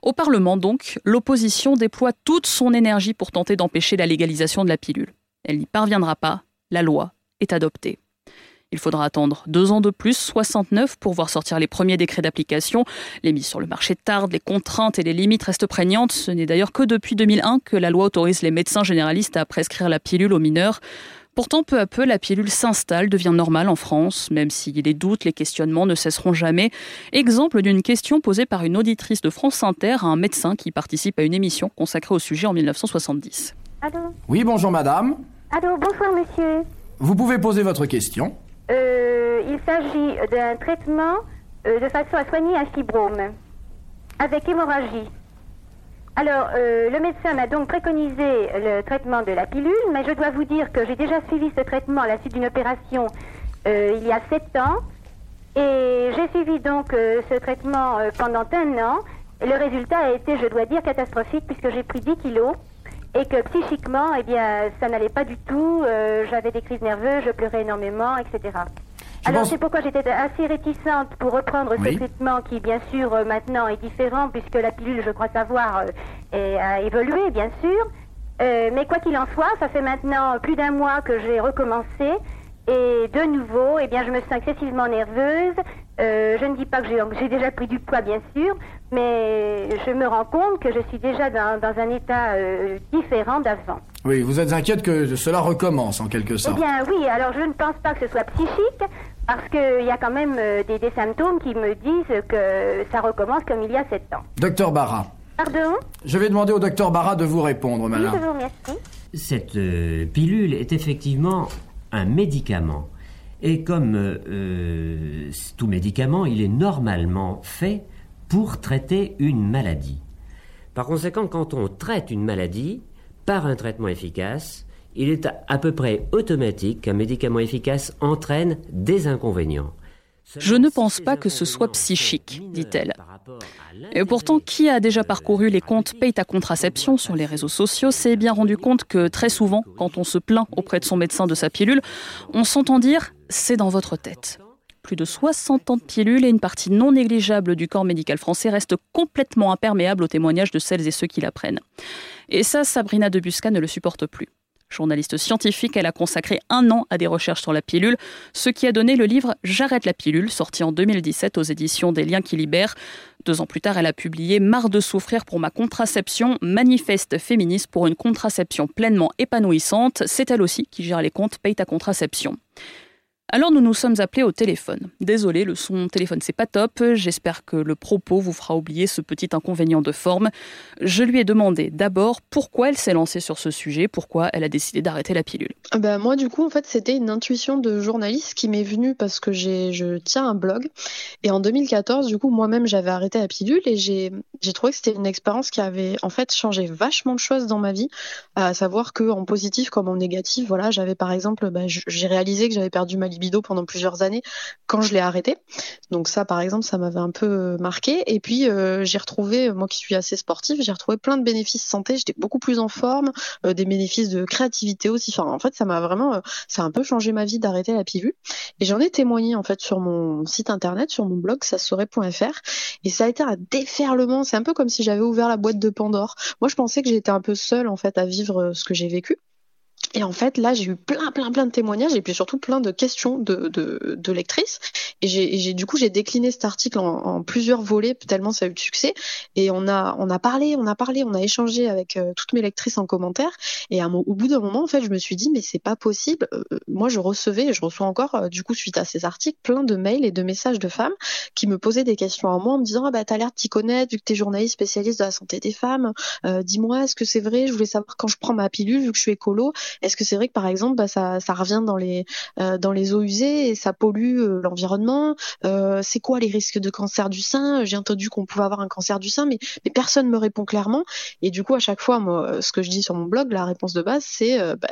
Speaker 3: Au Parlement, donc, l'opposition déploie toute son énergie pour tenter d'empêcher la légalisation de la pilule. Elle n'y parviendra pas, la loi est adoptée. Il faudra attendre deux ans de plus, 69, pour voir sortir les premiers décrets d'application. Les mises sur le marché tardent, les contraintes et les limites restent prégnantes. Ce n'est d'ailleurs que depuis 2001 que la loi autorise les médecins généralistes à prescrire la pilule aux mineurs. Pourtant, peu à peu, la pilule s'installe, devient normale en France, même si les doutes, les questionnements ne cesseront jamais. Exemple d'une question posée par une auditrice de France Inter à un médecin qui participe à une émission consacrée au sujet en 1970.
Speaker 17: Allô?
Speaker 18: Oui, bonjour madame.
Speaker 17: Allô, bonsoir monsieur.
Speaker 18: Vous pouvez poser votre question.
Speaker 17: Euh, il s'agit d'un traitement euh, de façon à soigner un fibrome avec hémorragie. Alors, euh, le médecin m'a donc préconisé le traitement de la pilule, mais je dois vous dire que j'ai déjà suivi ce traitement à la suite d'une opération il y a sept ans. Et j'ai suivi donc ce traitement pendant un an. Le résultat a été, je dois dire, catastrophique puisque j'ai pris 10 kilos et que psychiquement, eh bien, ça n'allait pas du tout. Euh, J'avais des crises nerveuses, je pleurais énormément, etc. Alors
Speaker 18: pense-
Speaker 17: c'est pourquoi j'étais assez réticente pour reprendre
Speaker 18: Oui.
Speaker 17: ce traitement qui, bien sûr, euh, maintenant est différent puisque la pilule, je crois savoir, euh, est- a évolué, bien sûr. Mais quoi qu'il en soit, ça fait maintenant plus d'un mois que j'ai recommencé. Et de nouveau, eh bien, je me sens excessivement nerveuse. Euh, je ne dis pas que j'ai j'ai déjà pris du poids, bien sûr, mais je me rends compte que je suis déjà dans, dans un état euh, différent d'avant.
Speaker 18: Oui, vous êtes inquiète que cela recommence en quelque
Speaker 17: Eh
Speaker 18: sorte.
Speaker 17: bien, oui, alors je ne pense pas que ce soit psychique, parce qu'il y a quand même euh, des, des symptômes qui me disent que ça recommence comme il y a sept ans.
Speaker 18: Docteur Barra,
Speaker 17: Pardon?
Speaker 18: Je vais demander au docteur Barra de vous répondre,
Speaker 17: Oui,
Speaker 18: madame.
Speaker 17: je vous remercie.
Speaker 19: Cette euh, pilule est effectivement un médicament. Et comme euh, euh, tout médicament, il est normalement fait pour traiter une maladie. Par conséquent, quand on traite une maladie par un traitement efficace, il est à, peu près automatique qu'un médicament efficace entraîne des inconvénients.
Speaker 3: Je ne pense pas que ce soit psychique, dit-elle. Et pourtant, qui a déjà parcouru les comptes Paye ta contraception sur les réseaux sociaux s'est bien rendu compte que très souvent, quand on se plaint auprès de son médecin de sa pilule, on s'entend dire c'est dans votre tête. Plus de 60 ans de pilules et une partie non négligeable du corps médical français restent complètement imperméables aux témoignages de celles et ceux qui la prennent. Et ça, Sabrina Debusca ne le supporte plus. Journaliste scientifique, elle a consacré un an à des recherches sur la pilule, ce qui a donné le livre J'arrête la pilule, sorti en 2017 aux éditions des Liens qui libèrent. Deux ans plus tard, elle a publié Marre de souffrir pour ma contraception, manifeste féministe pour une contraception pleinement épanouissante. C'est elle aussi qui gère les comptes Paye ta contraception. Alors nous nous sommes appelés au téléphone. Désolé, le son téléphone c'est pas top. J'espère que le propos vous fera oublier ce petit inconvénient de forme. Je lui ai demandé d'abord pourquoi elle s'est lancée sur ce sujet, pourquoi elle a décidé d'arrêter la pilule.
Speaker 20: Bah, moi, du coup, en fait, c'était une intuition de journaliste qui m'est venue parce que j'ai, je tiens un blog. Et en 2014, du coup, moi-même, j'avais arrêté la pilule et j'ai, j'ai trouvé que c'était une expérience qui avait, en fait, changé vachement de choses dans ma vie. À savoir que, en positif comme en négatif, voilà, j'avais, par exemple, bah, j'ai réalisé que j'avais perdu ma libido pendant plusieurs années quand je l'ai arrêté. Donc ça, par exemple, ça m'avait un peu marqué. Et puis j'ai retrouvé, moi qui suis assez sportive, j'ai retrouvé plein de bénéfices santé. J'étais beaucoup plus en forme, des bénéfices de créativité aussi. Enfin, en fait, ça m'a vraiment, ça a un peu changé ma vie d'arrêter la pilule. Et j'en ai témoigné en fait sur mon site internet, sur mon blog saurait.fr. Et ça a été un déferlement. C'est un peu comme si j'avais ouvert la boîte de Pandore. Moi, je pensais que j'étais un peu seule en fait à vivre ce que j'ai vécu. Et en fait, là, j'ai eu plein, plein, plein de témoignages et puis surtout plein de questions de, de, de lectrices. Et j'ai, du coup, j'ai décliné cet article en, plusieurs volets tellement ça a eu de succès. Et on a, on a parlé, on a parlé, on a échangé avec euh, toutes mes lectrices en commentaire. Et au bout d'un moment, en fait, je me suis dit, mais c'est pas possible. Euh, euh, moi, je recevais, et je reçois encore, du coup, suite à ces articles, plein de mails et de messages de femmes qui me posaient des questions à moi en me disant, ah bah, t'as l'air de t'y connaître, vu que t'es journaliste spécialiste de la santé des femmes. dis-moi, est-ce que c'est vrai? Je voulais savoir quand je prends ma pilule, vu que je suis écolo, est-ce que c'est vrai que par exemple, bah, ça, revient dans les euh, dans les eaux usées et ça pollue euh, l'environnement euh, C'est quoi les risques de cancer du sein? J'ai entendu qu'on pouvait avoir un cancer du sein, mais mais personne me répond clairement. Et du coup, à chaque fois, ce que je dis sur mon blog, la réponse de base, c'est bah,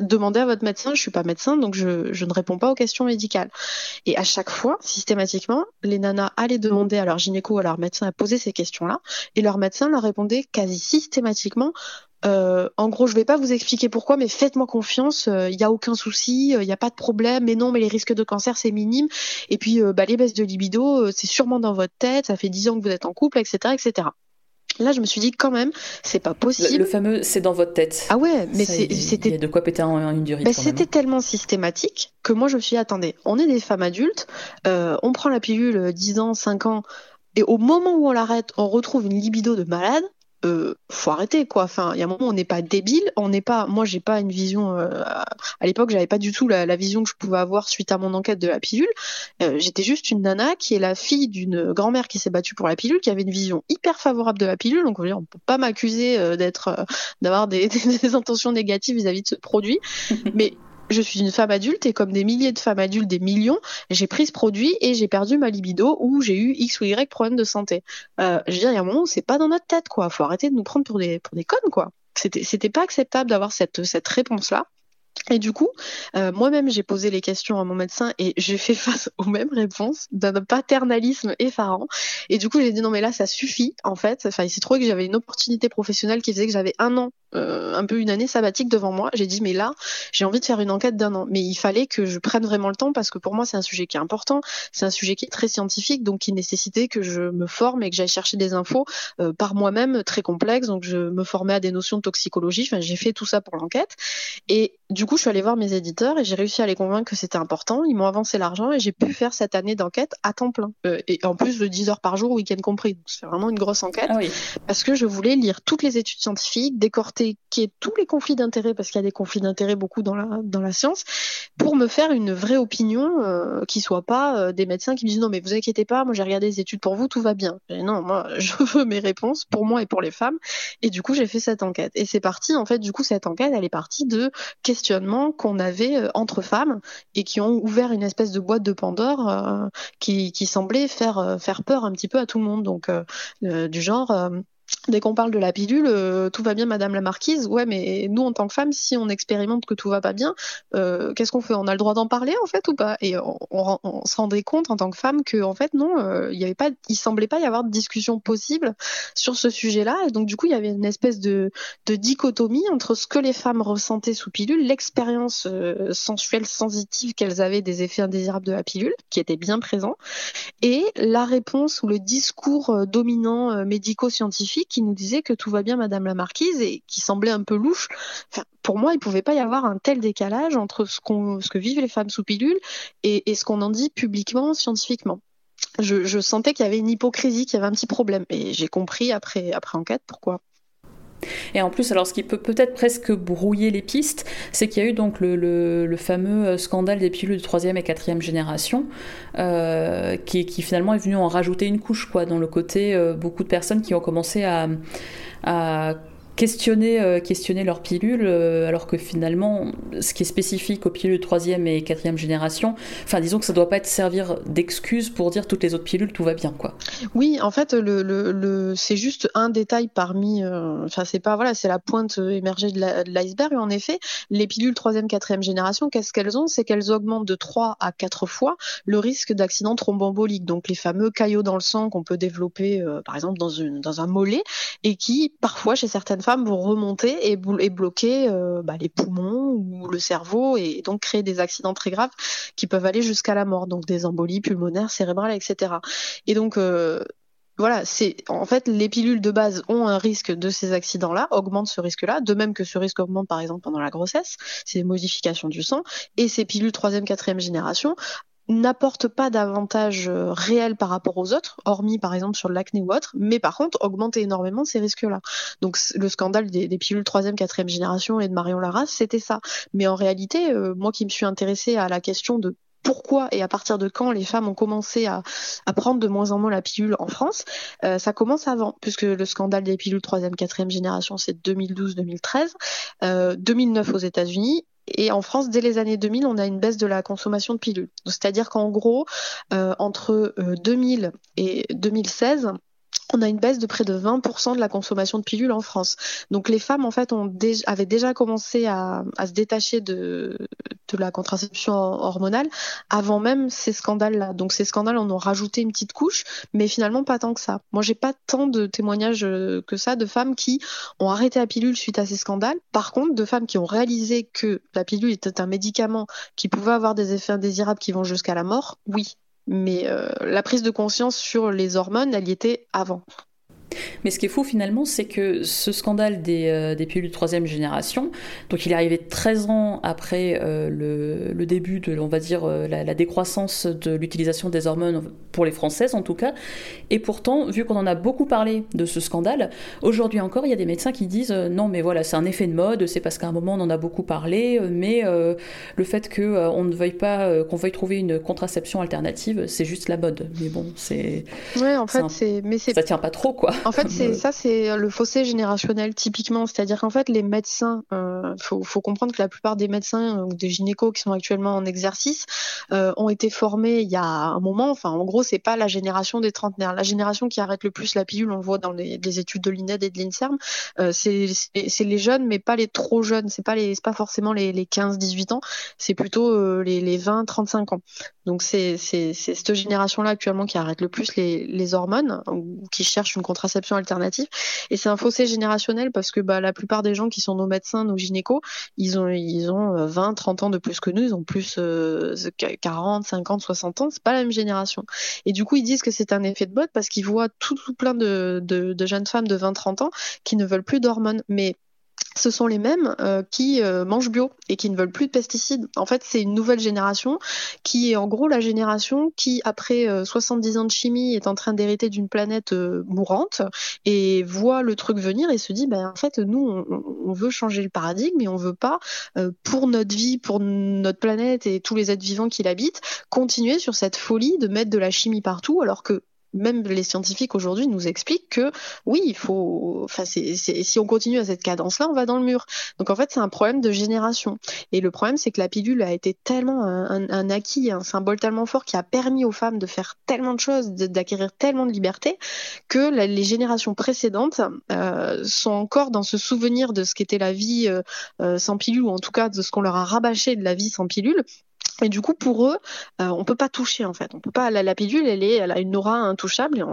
Speaker 20: demandez à votre médecin, je suis pas médecin, donc je, je, ne réponds pas aux questions médicales. Et à chaque fois, systématiquement, les nanas allaient demander à leur gynéco ou à leur médecin à poser ces questions-là, et leur médecin leur répondait quasi systématiquement euh, en gros, je vais pas vous expliquer pourquoi, mais faites-moi confiance, il euh, n'y a aucun souci, il euh, n'y a pas de problème, mais non, mais les risques de cancer, c'est minime. Et puis, bah, les baisses de libido, c'est sûrement dans votre tête, ça fait 10 ans que vous êtes en couple, etc., etc. Là, je me suis dit quand même, c'est pas possible.
Speaker 3: Le, fameux, c'est dans votre tête.
Speaker 20: Ah ouais, mais c'était.
Speaker 3: Il y a de quoi péter en, une.
Speaker 20: Bah, c'était tellement systématique que moi, je me suis dit, attendez, on est des femmes adultes, on prend la pilule 10 ans, 5 ans, et au moment où on l'arrête, on retrouve une libido de malade. Euh, faut arrêter quoi. Enfin, il y a un moment, on n'est pas débile, on n'est pas. Moi, j'ai pas une vision. Euh, à l'époque, j'avais pas du tout la, vision que je pouvais avoir suite à mon enquête de la pilule. Euh, j'étais juste une nana qui est la fille d'une grand-mère qui s'est battue pour la pilule, qui avait une vision hyper favorable de la pilule. Donc, on ne peut pas m'accuser d'être, d'avoir des, des, intentions négatives vis-à-vis -vis de ce produit. Mais je suis une femme adulte et comme des milliers de femmes adultes, des millions, j'ai pris ce produit et j'ai perdu ma libido ou j'ai eu X ou Y problème de santé. Euh, je veux dire, il y a un moment c'est pas dans notre tête, quoi. Faut arrêter de nous prendre pour des, pour des connes, quoi. C'était pas acceptable d'avoir cette, cette réponse-là. Et du coup, euh, moi-même, j'ai posé les questions à mon médecin et j'ai fait face aux mêmes réponses d'un paternalisme effarant. Et du coup, j'ai dit non mais là, ça suffit en fait. Enfin, il s'est trouvé que j'avais une opportunité professionnelle qui faisait que j'avais un an, euh, un peu une année sabbatique devant moi. J'ai dit mais là, j'ai envie de faire une enquête d'un an. Mais il fallait que je prenne vraiment le temps parce que pour moi, c'est un sujet qui est important, c'est un sujet qui est très scientifique, donc qui nécessitait que je me forme et que j'aille chercher des infos euh, par moi-même très complexes. Donc je me formais à des notions de toxicologie. Enfin, j'ai fait tout ça pour l'enquête. Et du coup, je suis allée voir mes éditeurs et j'ai réussi à les convaincre que c'était important. Ils m'ont avancé l'argent et j'ai pu faire cette année d'enquête à temps plein. Euh, et en plus de 10 heures par jour, week-end compris. C'est vraiment une grosse enquête.
Speaker 3: Ah
Speaker 20: parce que je voulais lire toutes les études scientifiques, décorter qui tous les conflits d'intérêts, parce qu'il y a des conflits d'intérêts beaucoup dans la, science, pour me faire une vraie opinion euh, qui soit pas euh, des médecins qui me disent non mais vous inquiétez pas, moi j'ai regardé les études pour vous, tout va bien. non, moi je veux mes réponses pour moi et pour les femmes. Et du coup j'ai fait cette enquête. Et c'est parti en fait du coup cette enquête elle est partie de questionnements qu'on avait euh, entre femmes et qui ont ouvert une espèce de boîte de Pandore euh, qui, qui semblait faire, faire peur un petit peu à tout le monde. Donc, du genre, Dès qu'on parle de la pilule, euh, tout va bien, Madame la Marquise. Ouais, mais nous, en tant que femmes, si on expérimente que tout va pas bien, euh, qu'est-ce qu'on fait? On a le droit d'en parler, en fait, ou pas? Et on, se rendait compte, en tant que femme, que, en fait, non, euh, il y avait pas, il semblait pas y avoir de discussion possible sur ce sujet-là. Et donc, du coup, il y avait une espèce de, de dichotomie entre ce que les femmes ressentaient sous pilule, l'expérience sensuelle sensitive qu'elles avaient des effets indésirables de la pilule, qui était bien présent, et la réponse ou le discours dominant médico-scientifique qui nous disait que tout va bien, Madame la Marquise, et qui semblait un peu louche. pour moi, il ne pouvait pas y avoir un tel décalage entre ce, ce que vivent les femmes sous pilule et, ce qu'on en dit publiquement, scientifiquement. Je, sentais qu'il y avait une hypocrisie, qu'il y avait un petit problème. Et j'ai compris après enquête pourquoi.
Speaker 3: Et en plus, alors ce qui peut peut-être presque brouiller les pistes, c'est qu'il y a eu donc le, fameux euh, scandale des pilules de troisième et quatrième génération, euh, qui, finalement est venu en rajouter une couche, quoi, dans le côté euh, beaucoup de personnes qui ont commencé à, questionner, euh, questionner leurs pilules, euh, alors que finalement, ce qui est spécifique aux pilules troisième et quatrième génération, enfin disons que ça doit pas être servir d'excuse pour dire toutes les autres pilules tout va bien quoi.
Speaker 20: Oui, en fait, c'est juste un détail parmi, euh, enfin c'est pas voilà, c'est la pointe émergée de l'iceberg. En effet, les pilules troisième, quatrième génération, qu'est-ce qu'elles ont? C'est qu'elles augmentent de 3 à 4 fois le risque d'accident thromboembolique, donc les fameux caillots dans le sang qu'on peut développer, par exemple dans une dans un mollet, et qui parfois chez certaines femmes vont remonter et, bloquer euh, bah, les poumons ou le cerveau et donc créer des accidents très graves qui peuvent aller jusqu'à la mort, donc des embolies pulmonaires, cérébrales, etc. Et donc euh, voilà, c'est en fait les pilules de base ont un risque de ces accidents-là, augmentent ce risque-là, de même que ce risque augmente par exemple pendant la grossesse, c'est des modifications du sang, et ces pilules troisième, quatrième génération n'apporte pas d'avantage euh, réel par rapport aux autres, hormis par exemple sur l'acné ou autre, mais par contre augmente énormément ces risques-là. Donc le scandale des, pilules troisième, quatrième génération et de Marion Larras, c'était ça. Mais en réalité, euh, moi qui me suis intéressée à la question de pourquoi et à partir de quand les femmes ont commencé à, prendre de moins en moins la pilule en France, euh, ça commence avant, puisque le scandale des pilules troisième, quatrième génération, c'est 2012-2013, euh, 2009 aux États-Unis et en France, dès les années 2000, on a une baisse de la consommation de pilules. C'est-à-dire qu'en gros, euh, entre 2000 euh, et 2016, on a une baisse de près de 20% de la consommation de pilules en France. Donc les femmes, en fait, ont avaient déjà commencé à, se détacher de, la contraception hormonale avant même ces scandales-là. Donc ces scandales en ont rajouté une petite couche, mais finalement pas tant que ça. Moi, j'ai pas tant de témoignages euh, que ça de femmes qui ont arrêté la pilule suite à ces scandales. Par contre, de femmes qui ont réalisé que la pilule était un médicament qui pouvait avoir des effets indésirables qui vont jusqu'à la mort, oui, mais euh, la prise de conscience sur les hormones, elle y était avant.
Speaker 3: Mais ce qui est fou finalement, c'est que ce scandale des, euh, des, pilules de troisième génération, donc il est arrivé 13 ans après euh, le, le, début de, on va dire, euh, la, la, décroissance de l'utilisation des hormones pour les Françaises en tout cas, et pourtant, vu qu'on en a beaucoup parlé de ce scandale, aujourd'hui encore, il y a des médecins qui disent non mais voilà, c'est un effet de mode, c'est parce qu'à un moment on en a beaucoup parlé, mais le fait qu'on on ne veuille pas, qu'on veuille trouver une contraception alternative, c'est juste la mode. Mais bon, c'est...
Speaker 20: Ouais, en fait, c'est...
Speaker 3: Ça tient pas trop quoi.
Speaker 20: En fait, c'est ça, c'est le fossé générationnel typiquement. C'est-à-dire qu'en fait, les médecins, euh, faut, faut, comprendre que la plupart des médecins ou des gynécos qui sont actuellement en exercice euh, ont été formés il y a un moment. Enfin, en gros, c'est pas la génération des trentenaires. La génération qui arrête le plus la pilule, on le voit dans les, les études de l'INED et de l'INSERM, euh, c'est les jeunes, mais pas les trop jeunes. C'est pas les, pas forcément les, les 15-18 ans. C'est plutôt euh, les, les 20-35 ans. Donc c'est cette génération-là actuellement qui arrête le plus les, les hormones, ou qui cherche une contraception alternative. Et c'est un fossé générationnel parce que bah, la plupart des gens qui sont nos médecins, nos gynécos, ils ont, ils ont 20, euh, 30 ans de plus que nous, ils ont plus euh, 40, 50, 60 ans, c'est pas la même génération. Et du coup, ils disent que c'est un effet de mode parce qu'ils voient tout, tout plein de, de, de, jeunes femmes de 20, 30 ans qui ne veulent plus d'hormones. Mais ce sont les mêmes euh, qui euh, mangent bio et qui ne veulent plus de pesticides. En fait, c'est une nouvelle génération qui est en gros la génération qui, après 70 euh, ans de chimie, est en train d'hériter d'une planète mourante et voit le truc venir et se dit, ben, en fait, nous, on, veut changer le paradigme et on veut pas, pour notre vie, pour notre planète et tous les êtres vivants qui l'habitent, continuer sur cette folie de mettre de la chimie partout alors que même les scientifiques aujourd'hui nous expliquent que oui, il faut, enfin, si on continue à cette cadence-là, on va dans le mur. Donc en fait, c'est un problème de génération. Et le problème, c'est que la pilule a été tellement un, acquis, un symbole tellement fort qui a permis aux femmes de faire tellement de choses, d'acquérir tellement de liberté, que les générations précédentes euh, sont encore dans ce souvenir de ce qu'était la vie euh, euh, sans pilule, ou en tout cas de ce qu'on leur a rabâché de la vie sans pilule, et du coup, pour eux, euh, on peut pas toucher en fait. On peut pas. La, la pilule, elle a une aura intouchable.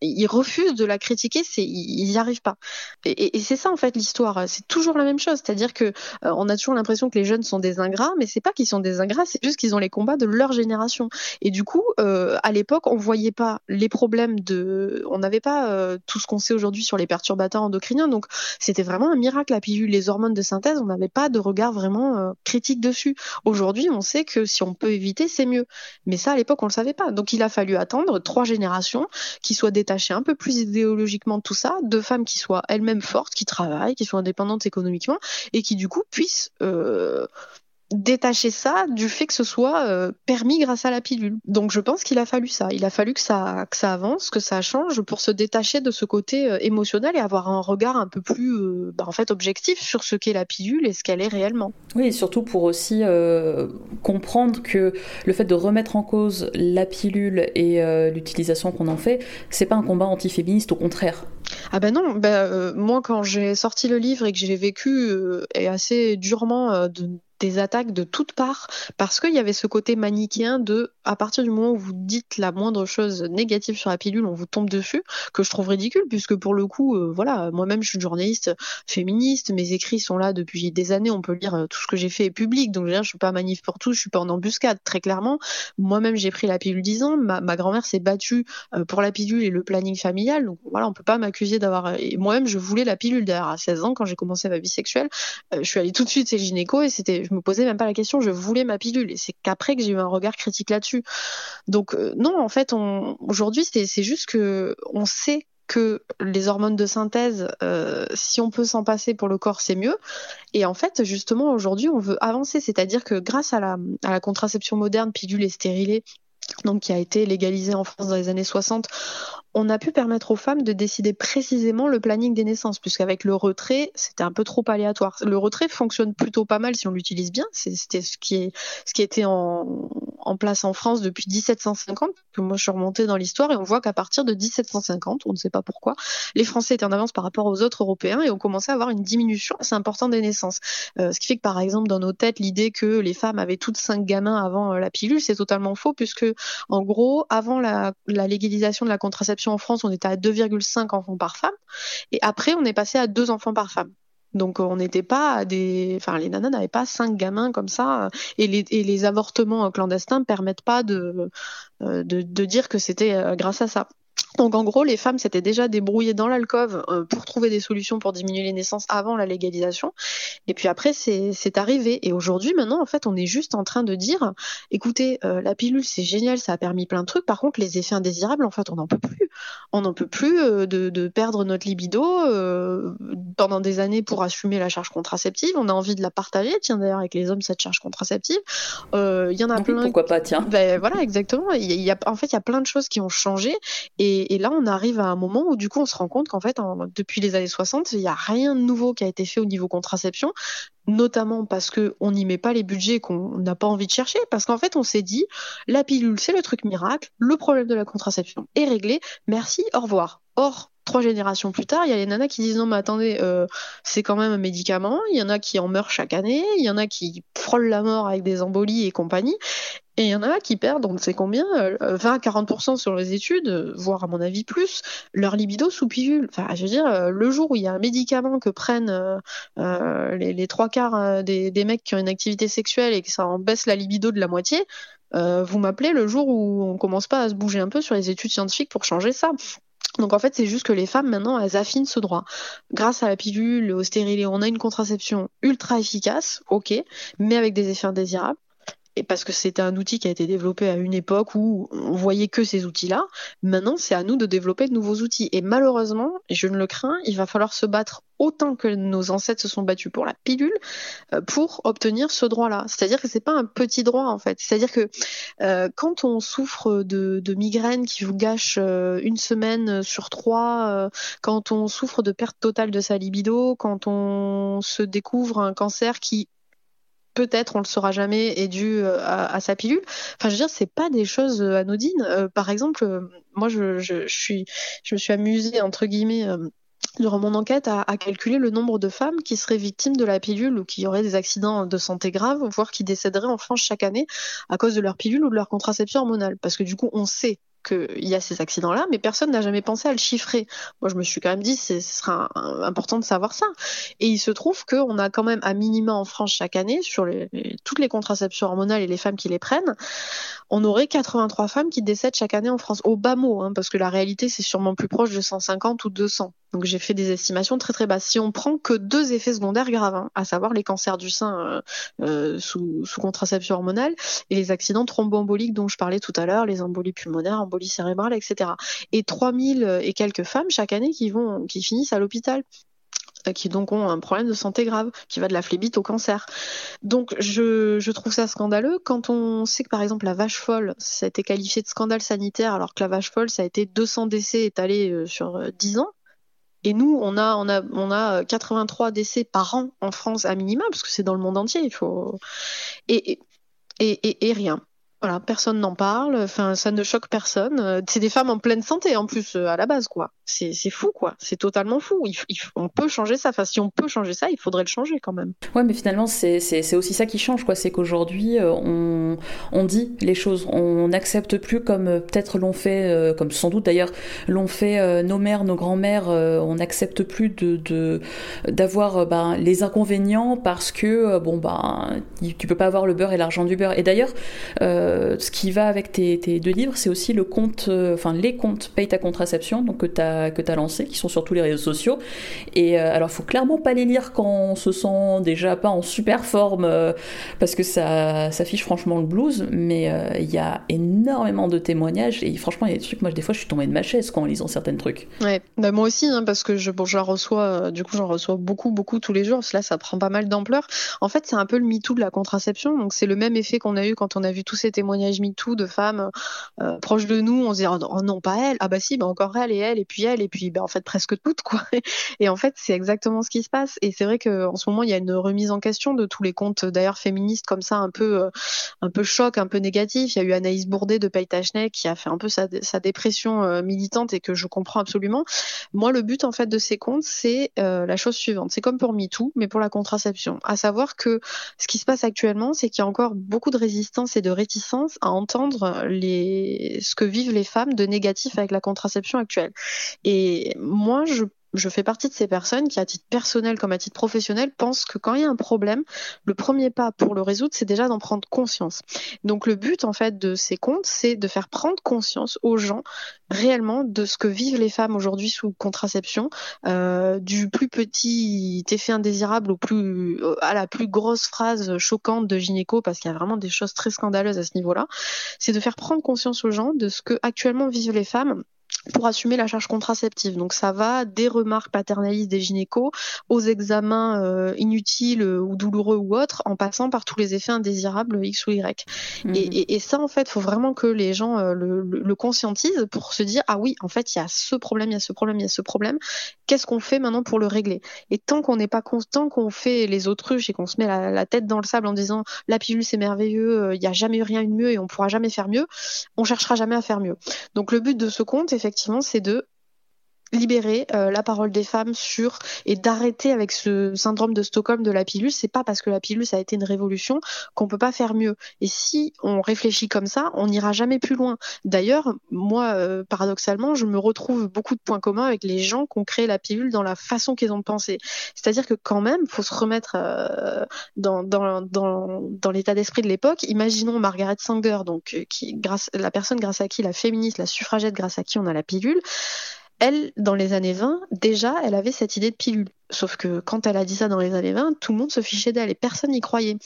Speaker 20: Ils refusent de la critiquer. Ils y arrivent pas. Et, c'est ça en fait l'histoire. C'est toujours la même chose. C'est-à-dire que euh, on a toujours l'impression que les jeunes sont des ingrats, mais c'est pas qu'ils sont des ingrats. C'est juste qu'ils ont les combats de leur génération. Et du coup, euh, à l'époque, on voyait pas les problèmes de. On n'avait pas euh, tout ce qu'on sait aujourd'hui sur les perturbateurs endocriniens. Donc, c'était vraiment un miracle la pilule, les hormones de synthèse. On n'avait pas de regard vraiment euh, critique dessus. Aujourd'hui, on sait que si on peut éviter, c'est mieux. Mais ça, à l'époque, on le savait pas. Donc, il a fallu attendre trois générations qui soient détachées un peu plus idéologiquement de tout ça, de femmes qui soient elles-mêmes fortes, qui travaillent, qui soient indépendantes économiquement et qui, du coup, puissent euh, détacher ça du fait que ce soit euh, permis grâce à la pilule. Donc je pense qu'il a fallu ça. Il a fallu que ça, que ça avance, que ça change pour se détacher de ce côté euh, émotionnel et avoir un regard un peu plus euh, bah, en fait objectif sur ce qu'est la pilule et ce qu'elle est réellement.
Speaker 3: Oui, et surtout pour aussi comprendre que le fait de remettre en cause la pilule et l'utilisation qu'on en fait, c'est pas un combat antiféministe, au contraire.
Speaker 20: Ah ben non, ben, moi quand j'ai sorti le livre et que j'ai vécu et assez durement de des attaques de toutes parts parce qu'il y avait ce côté manichéen de à partir du moment où vous dites la moindre chose négative sur la pilule, on vous tombe dessus, que je trouve ridicule puisque pour le coup, euh, voilà, moi-même je suis journaliste féministe, mes écrits sont là depuis des années, on peut lire euh, tout ce que j'ai fait est public, donc je, je suis pas manif pour tout, je suis pas en embuscade très clairement. Moi-même j'ai pris la pilule 10 ans, ma, grand-mère s'est battue euh, pour la pilule et le planning familial, donc voilà, on peut pas m'accuser d'avoir. Moi-même je voulais la pilule d'ailleurs à 16 ans quand j'ai commencé ma vie sexuelle, je suis allée tout de suite chez gynéco et c'était je me posais même pas la question, je voulais ma pilule. Et c'est qu'après que j'ai eu un regard critique là-dessus. Donc euh, non, en fait, aujourd'hui, c'est juste que on sait que les hormones de synthèse, euh, si on peut s'en passer pour le corps, c'est mieux. Et en fait, justement, aujourd'hui, on veut avancer, c'est-à-dire que grâce à la, à la contraception moderne, pilule et stérilée, donc qui a été légalisée en France dans les années 60, on a pu permettre aux femmes de décider précisément le planning des naissances, puisqu'avec le retrait, c'était un peu trop aléatoire. Le retrait fonctionne plutôt pas mal si on l'utilise bien. C'était ce qui ce qui était en, place en France depuis 1750. Que moi, je suis remontée dans l'histoire et on voit qu'à partir de 1750, on ne sait pas pourquoi, les Français étaient en avance par rapport aux autres Européens et ont commencé à avoir une diminution assez importante des naissances. Euh, ce qui fait que par exemple, dans nos têtes, l'idée que les femmes avaient toutes cinq gamins avant euh, la pilule, c'est totalement faux, puisque en gros, avant la légalisation de la contraception en France, on était à 2,5 enfants par femme. Et après, on est passé à 2 enfants par femme. Donc on n'était pas des, enfin les nanas n'avaient pas cinq gamins comme ça, et les, avortements clandestins permettent pas de, euh, de, de dire que c'était euh, grâce à ça. Donc en gros, les femmes s'étaient déjà débrouillées dans l'alcôve euh, pour trouver des solutions pour diminuer les naissances avant la légalisation. Et puis après, c'est arrivé. Et aujourd'hui, maintenant, en fait, on est juste en train de dire, écoutez, euh, la pilule, c'est génial, ça a permis plein de trucs. Par contre, les effets indésirables, en fait, on n'en peut plus. On n'en peut plus euh, de, de, perdre notre libido pendant des années pour assumer la charge contraceptive. On a envie de la partager. Tiens, d'ailleurs, avec les hommes, cette charge contraceptive. Il y en a plein.
Speaker 3: Pourquoi pas, tiens.
Speaker 20: Ben, voilà, exactement. Il y a, en fait, il y a plein de choses qui ont changé. Et et, là, on arrive à un moment où du coup, on se rend compte qu'en fait, depuis les années 60, il n'y a rien de nouveau qui a été fait au niveau contraception, notamment parce qu'on n'y met pas les budgets qu'on n'a pas envie de chercher, parce qu'en fait, on s'est dit, la pilule, c'est le truc miracle, le problème de la contraception est réglé, merci, au revoir. Trois générations plus tard, il y a les nanas qui disent non mais attendez, euh, c'est quand même un médicament, il y en a qui en meurent chaque année, il y en a qui frôlent la mort avec des embolies et compagnie, et il y en a qui perdent, on ne sait combien, 20-40% euh, sur les études, voire à mon avis plus, leur libido sous pilule. Enfin, je veux dire, euh, le jour où il y a un médicament que prennent les, trois quarts des, mecs qui ont une activité sexuelle et que ça en baisse la libido de la moitié, vous m'appelez le jour où on commence pas à se bouger un peu sur les études scientifiques pour changer ça. Donc en fait, c'est juste que les femmes maintenant, elles affinent ce droit. Grâce à la pilule, au stérilet, on a une contraception ultra efficace, ok, mais avec des effets indésirables et parce que c'était un outil qui a été développé à une époque où on voyait que ces outils-là. Maintenant, c'est à nous de développer de nouveaux outils. Et malheureusement, je ne le crains, il va falloir se battre autant que nos ancêtres se sont battus pour la pilule euh, pour obtenir ce droit-là. C'est-à-dire que c'est pas un petit droit en fait. C'est-à-dire que euh, quand on souffre de, migraines qui vous gâchent euh, une semaine sur trois, quand on souffre de perte totale de sa libido, quand on se découvre un cancer qui peut-être on le saura jamais est dû euh, à, sa pilule. Enfin, je veux dire, c'est pas des choses euh, anodines. Euh, par exemple, moi, je, suis, je me suis amusée entre guillemets. durant mon enquête, à, à, calculer le nombre de femmes qui seraient victimes de la pilule ou qui auraient des accidents de santé graves, voire qui décéderaient en France chaque année à cause de leur pilule ou de leur contraception hormonale. Parce que du coup, on sait qu'il y a ces accidents-là, mais personne n'a jamais pensé à le chiffrer. Moi, je me suis quand même dit, ce sera important de savoir ça. Et il se trouve qu'on a quand même un minima en France chaque année sur toutes les contraceptions hormonales et les femmes qui les prennent. On aurait 83 femmes qui décèdent chaque année en France, au bas mot, hein, parce que la réalité, c'est sûrement plus proche de 150 ou 200. Donc j'ai fait des estimations très très basses. Si on prend que deux effets secondaires graves, hein, à savoir les cancers du sein euh, euh, sous, contraception hormonale et les accidents thromboemboliques dont je parlais tout à l'heure, les embolies pulmonaires, embolies cérébrales, etc. Et 3000 et quelques femmes chaque année qui vont, qui finissent à l'hôpital euh, qui donc ont un problème de santé grave, qui va de la phlébite au cancer. Donc je, je trouve ça scandaleux quand on sait que par exemple la vache folle, ça a été qualifié de scandale sanitaire alors que la vache folle, ça a été 200 décès étalés euh, sur euh, 10 ans. Et nous, on a, on a, on a 83 décès par an en France à minima, parce que c'est dans le monde entier. Il faut et, et, et rien. Voilà, personne n'en parle. Enfin, ça ne choque personne. Euh, C'est des femmes en pleine santé en plus euh, à la base, quoi. C'est fou, quoi. C'est totalement fou. On peut changer ça. Enfin, si on peut changer ça, il faudrait le changer quand même.
Speaker 3: Ouais, mais finalement, c'est aussi ça qui change, quoi. C'est qu'aujourd'hui, euh, on, on dit les choses. On n'accepte plus comme peut-être l'ont fait, comme sans doute d'ailleurs, l'ont fait nos mères, nos grands-mères. on n'accepte plus de d'avoir ben, les inconvénients parce que, bon, ben, tu peux pas avoir le beurre et l'argent du beurre. Et d'ailleurs, ce qui va avec tes, deux livres, c'est aussi le compte, euh, les comptes Paye ta contraception, donc que tu as, lancé, qui sont sur tous les réseaux sociaux. Et euh, alors, faut clairement pas les lire quand on se sent déjà pas en super forme, euh, parce que ça, ça fiche franchement le blues, mais euh, il y a énormément de témoignages, et franchement, il y a des trucs, moi, des fois, je suis tombée de ma chaise quand en lisant certains trucs.
Speaker 20: Bah moi aussi, hein, parce que je, j'en reçois, euh, du coup, j'en reçois beaucoup, beaucoup tous les jours. Là, ça prend pas mal d'ampleur. En fait, c'est un peu le MeToo de la contraception. Donc, c'est le même effet qu'on a eu quand on a vu tous ces témoignages MeToo de femmes euh, proches de nous. On se dit, oh, non, oh non, pas elle. Ah bah si, bah encore elle et elle et puis elle et puis bah en fait presque toutes quoi. Et en fait, c'est exactement ce qui se passe. Et c'est vrai que en ce moment, il y a une remise en question de tous les comptes d'ailleurs féministes comme ça, un peu, euh, un peu choc, un peu négatif. Il y a eu Anaïs Bourdet de Paye Tachnet qui a fait un peu sa, sa dépression euh, militante et que je comprends absolument. Moi, le but en fait de ces comptes, c'est la chose suivante. C'est comme pour MeToo, mais pour la contraception. À savoir que ce qui se passe actuellement, c'est qu'il y a encore beaucoup de résistance et de réticence à entendre ce que vivent les femmes de négatif avec la contraception actuelle. Et moi, je je fais partie de ces personnes qui, à titre personnel comme à titre professionnel, pensent que quand il y a un problème, le premier pas pour le résoudre, c'est déjà d'en prendre conscience. Donc le but en fait de ces comptes, c'est de faire prendre conscience aux gens réellement de ce que vivent les femmes aujourd'hui sous contraception, euh, du plus petit effet indésirable au plus à la plus grosse phrase choquante de gynéco, parce qu'il y a vraiment des choses très scandaleuses à ce niveau-là. C'est de faire prendre conscience aux gens de ce que actuellement vivent les femmes pour assumer la charge contraceptive. Donc ça va des remarques paternalistes des gynécos aux examens euh, inutiles euh, ou douloureux ou autres, en passant par tous les effets indésirables X ou Y.
Speaker 3: Mhm.
Speaker 20: Et, et, et ça, en fait, faut vraiment que les gens euh, le, conscientisent pour se dire ah oui, en fait, il y a ce problème, il y a ce problème, il y a ce problème. Qu'est-ce qu'on fait maintenant pour le régler? Et tant qu'on n'est pas constant, qu'on fait les autruches et qu'on se met la, la, tête dans le sable en disant la pilule c'est merveilleux, il n'y a jamais eu rien de mieux et on pourra jamais faire mieux, on cherchera jamais à faire mieux. Donc le but de ce compte, effectivement, c'est de libérer euh, la parole des femmes sur et d'arrêter avec ce syndrome de Stockholm de la pilule. C'est pas parce que la pilule ça a été une révolution qu'on peut pas faire mieux. Et si on réfléchit comme ça, on n'ira jamais plus loin. D'ailleurs, moi, euh, paradoxalement, je me retrouve beaucoup de points communs avec les gens qui ont créé la pilule dans la façon qu'ils ont de penser. C'est-à-dire que quand même, faut se remettre euh, dans, dans, dans, dans l'état d'esprit de l'époque. Imaginons Margaret Sanger, donc qui grâce la personne grâce à qui la féministe, la suffragette grâce à qui on a la pilule elle, dans les années 20, déjà, elle avait cette idée de pilule. Sauf que quand elle a dit ça dans les années 20, tout le monde se fichait d'elle et personne n'y croyait.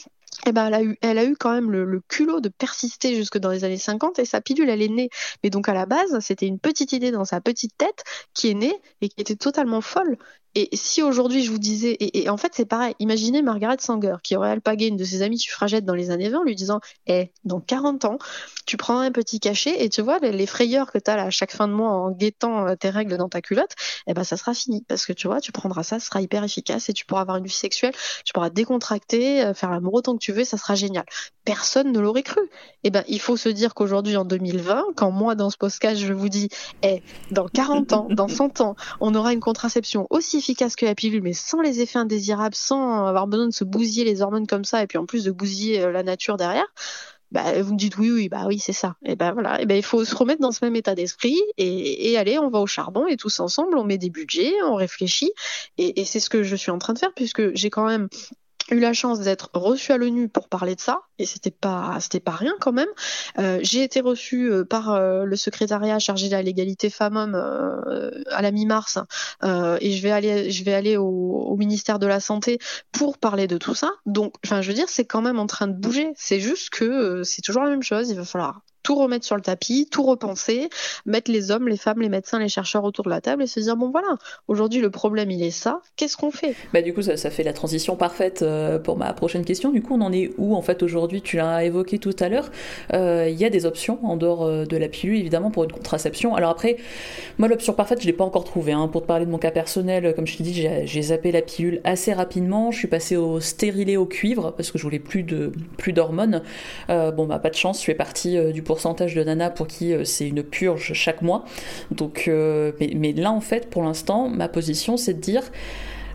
Speaker 20: Et ben, elle a eu, quand même le, le, culot de persister jusque dans les années 50 et sa pilule, elle est née. Mais donc, à la base, c'était une petite idée dans sa petite tête qui est née et qui était totalement folle. Et si aujourd'hui je vous disais, et, en fait c'est pareil, imaginez Margaret Sanger qui aurait alpagué une de ses amies suffragettes dans les années 20 en lui disant Eh, dans 40 ans, tu prendras un petit cachet et tu vois, les, frayeurs que tu as à chaque fin de mois en guettant euh, tes règles dans ta culotte, eh ben ça sera fini. Parce que tu vois, tu prendras ça, ce sera hyper efficace et tu pourras avoir une vie sexuelle, tu pourras décontracter, euh, faire l'amour autant que tu veux, ça sera génial. Personne ne l'aurait cru. Eh ben il faut se dire qu'aujourd'hui en 2020, quand moi dans ce podcast je vous dis Eh, dans 40 ans, dans 100 ans, on aura une contraception aussi efficace que la pilule, mais sans les effets indésirables, sans avoir besoin de se bousiller les hormones comme ça, et puis en plus de bousiller euh, la nature derrière, bah, vous me dites oui, oui, bah oui, c'est ça. Et ben voilà, et ben il faut se remettre dans ce même état d'esprit et, et allez, on va au charbon et tous ensemble, on met des budgets, on réfléchit, et c'est ce que je suis en train de faire puisque j'ai quand même eu la chance d'être reçue à l'ONU pour parler de ça et c'était pas c'était pas rien quand même. Euh, j'ai été reçue euh, par euh, le secrétariat chargé de la l'égalité femmes-hommes à la mi-mars et je vais aller je vais aller au, au, ministère de la santé pour parler de tout ça. Donc enfin je veux dire c'est quand même en train de bouger. C'est juste que c'est toujours la même chose. Il va falloir tout remettre sur le tapis, tout repenser, mettre les hommes, les femmes, les médecins, les chercheurs autour de la table et se dire bon voilà, aujourd'hui le problème il est ça, qu'est-ce qu'on fait?
Speaker 3: Bah du coup ça, fait la transition parfaite euh, pour ma prochaine question. Du coup on en est où en fait aujourd'hui? Tu l'as évoqué tout à l'heure. Euh, il y a des options en dehors euh, de la pilule évidemment pour une contraception. Alors après, moi l'option parfaite je l'ai pas encore trouvée. Hein. Pour te parler de mon cas personnel, comme je t'ai dit, j'ai zappé la pilule assez rapidement. Je suis passée au stérilet au cuivre parce que je voulais plus plus d'hormones. bon bah pas de chance, je fais partie du pourcentage de nana pour qui c'est une purge chaque mois. Donc mais, mais là en fait pour l'instant ma position c'est de dire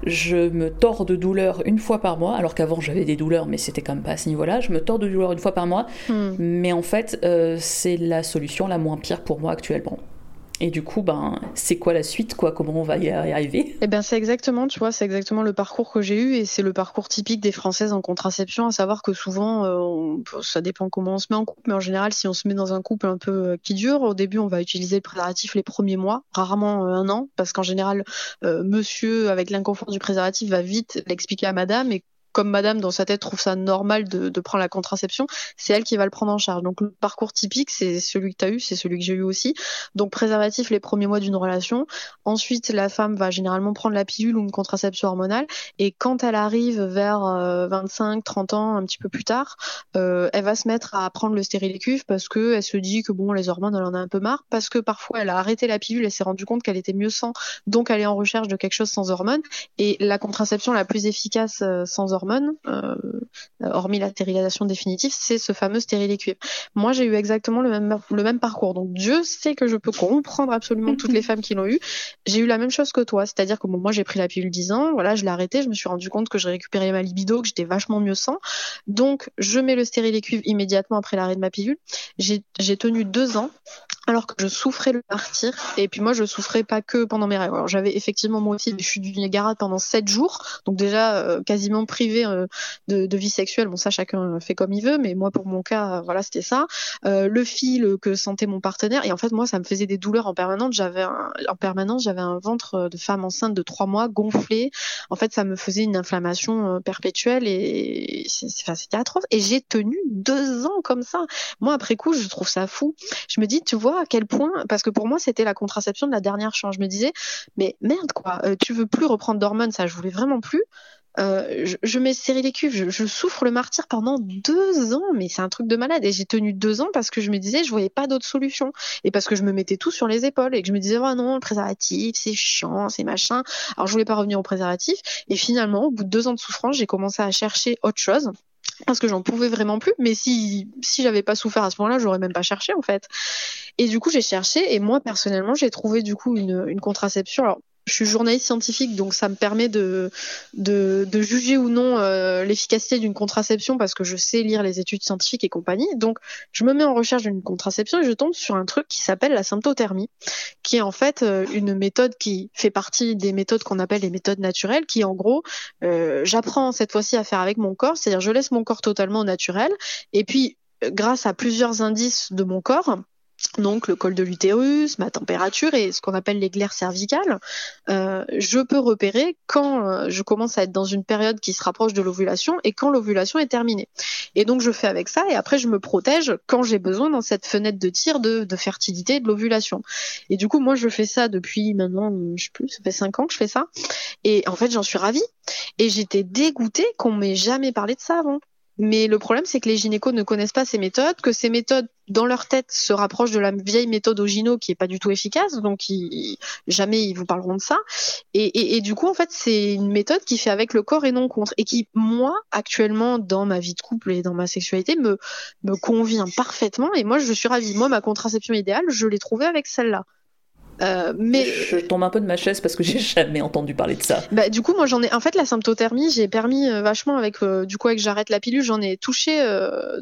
Speaker 3: je me tords de douleur une fois par mois, alors qu'avant j'avais des douleurs, mais c'était quand même pas à ce niveau-là. Je me tords de douleur une fois par mois, hmm. mais en fait, euh, c'est la solution la moins pire pour moi actuellement. Et du coup, ben, c'est quoi la suite, quoi? Comment on va y arriver?
Speaker 20: Eh ben, c'est exactement, tu vois, c'est exactement le parcours que j'ai eu et c'est le parcours typique des Françaises en contraception, à savoir que souvent, euh, ça dépend comment on se met en couple, mais en général, si on se met dans un couple un peu euh, qui dure, au début, on va utiliser le préservatif les premiers mois, rarement euh, un an, parce qu'en général, monsieur, avec l'inconfort du préservatif, va vite l'expliquer à madame comme madame dans sa tête trouve ça normal de, de prendre la contraception, c'est elle qui va le prendre en charge. Donc le parcours typique, c'est celui que tu as eu, c'est celui que j'ai eu aussi. Donc préservatif les premiers mois d'une relation. Ensuite, la femme va généralement prendre la pilule ou une contraception hormonale. Et quand elle arrive vers 25, euh, 30 ans, un petit peu plus tard, euh, elle va se mettre à prendre le stérilet-cuve parce que elle se dit que bon, les hormones, elle en a un peu marre. Parce que parfois, elle a arrêté la pilule et s'est rendue compte qu'elle était mieux sans. Donc elle est en recherche de quelque chose sans hormones. Et la contraception la plus efficace euh, sans hormones, euh, hormis la stérilisation définitive, c'est ce fameux stérilet cuivre. Moi, j'ai eu exactement le même, le même parcours. Donc, Dieu sait que je peux comprendre absolument toutes les femmes qui l'ont eu. J'ai eu la même chose que toi, c'est-à-dire que moi, j'ai pris la pilule 10 ans, voilà, je l'ai arrêté, je me suis rendu compte que je récupérais ma libido, que j'étais vachement mieux sans. Donc, je mets le stérilet cuivre immédiatement après l'arrêt de ma pilule. J'ai tenu deux ans alors que je souffrais le martyr. Et puis moi, je souffrais pas que pendant mes règles. j'avais effectivement moi aussi des chutes du Niagara pendant sept jours, donc déjà euh, quasiment privé euh, de, vie sexuelle. Bon, ça chacun fait comme il veut, mais moi pour mon cas, voilà, c'était ça. Euh, le fil que sentait mon partenaire, et en fait moi, ça me faisait des douleurs en permanence. J'avais en permanence, j'avais un ventre de femme enceinte de trois mois gonflé. En fait, ça me faisait une inflammation perpétuelle et c'était atroce. Et j'ai tenu deux ans comme ça. Moi, après coup, je trouve ça fou. Je me dis, tu vois à quel point, parce que pour moi c'était la contraception de la dernière chance. Je me disais, mais merde quoi, euh, tu veux plus reprendre d'hormones, ça je voulais vraiment plus. Euh, je, mets les cuves, je, je, souffre le martyr pendant deux ans, mais c'est un truc de malade. Et j'ai tenu deux ans parce que je me disais, je voyais pas d'autre solution. Et parce que je me mettais tout sur les épaules et que je me disais, oh non, le préservatif, c'est chiant, c'est machin. Alors je voulais pas revenir au préservatif. Et finalement, au bout de deux ans de souffrance, j'ai commencé à chercher autre chose parce que j'en pouvais vraiment plus. Mais si si j'avais pas souffert à ce moment-là, j'aurais même pas cherché en fait. Et du coup, j'ai cherché et moi personnellement, j'ai trouvé du coup une, une contraception. Je suis journaliste scientifique, donc ça me permet de, de, juger ou non euh, l'efficacité d'une contraception parce que je sais lire les études scientifiques et compagnie. Donc, je me mets en recherche d'une contraception et je tombe sur un truc qui s'appelle la symptothermie, qui est en fait euh, une méthode qui fait partie des méthodes qu'on appelle les méthodes naturelles, qui en gros, euh, j'apprends cette fois-ci à faire avec mon corps, c'est-à-dire je laisse mon corps totalement naturel et puis grâce à plusieurs indices de mon corps, donc le col de l'utérus, ma température et ce qu'on appelle les glaires cervicales, euh, je peux repérer quand euh, je commence à être dans une période qui se rapproche de l'ovulation et quand l'ovulation est terminée. Et donc je fais avec ça et après je me protège quand j'ai besoin dans cette fenêtre de tir de, de fertilité de l'ovulation. Et du coup moi je fais ça depuis maintenant, je sais plus, ça fait cinq ans que je fais ça. Et en fait j'en suis ravie. Et j'étais dégoûtée qu'on m'ait jamais parlé de ça avant. Mais le problème, c'est que les gynécos ne connaissent pas ces méthodes, que ces méthodes, dans leur tête, se rapprochent de la vieille méthode au gyno qui est pas du tout efficace, donc jamais ils vous parleront de ça. Et, du coup, en fait, c'est une méthode qui fait avec le corps et non contre, et qui, moi, actuellement, dans ma vie de couple et dans ma sexualité, me convient parfaitement. Et moi, je suis ravie. Moi, ma contraception idéale, je l'ai trouvée avec celle-là.
Speaker 3: Euh, mais je tombe un peu de ma chaise parce que j'ai jamais entendu parler de ça.
Speaker 20: Bah, du coup, moi j'en ai. En fait, la symptothermie, j'ai permis euh, vachement avec euh, du coup avec j'arrête la pilule, j'en ai touché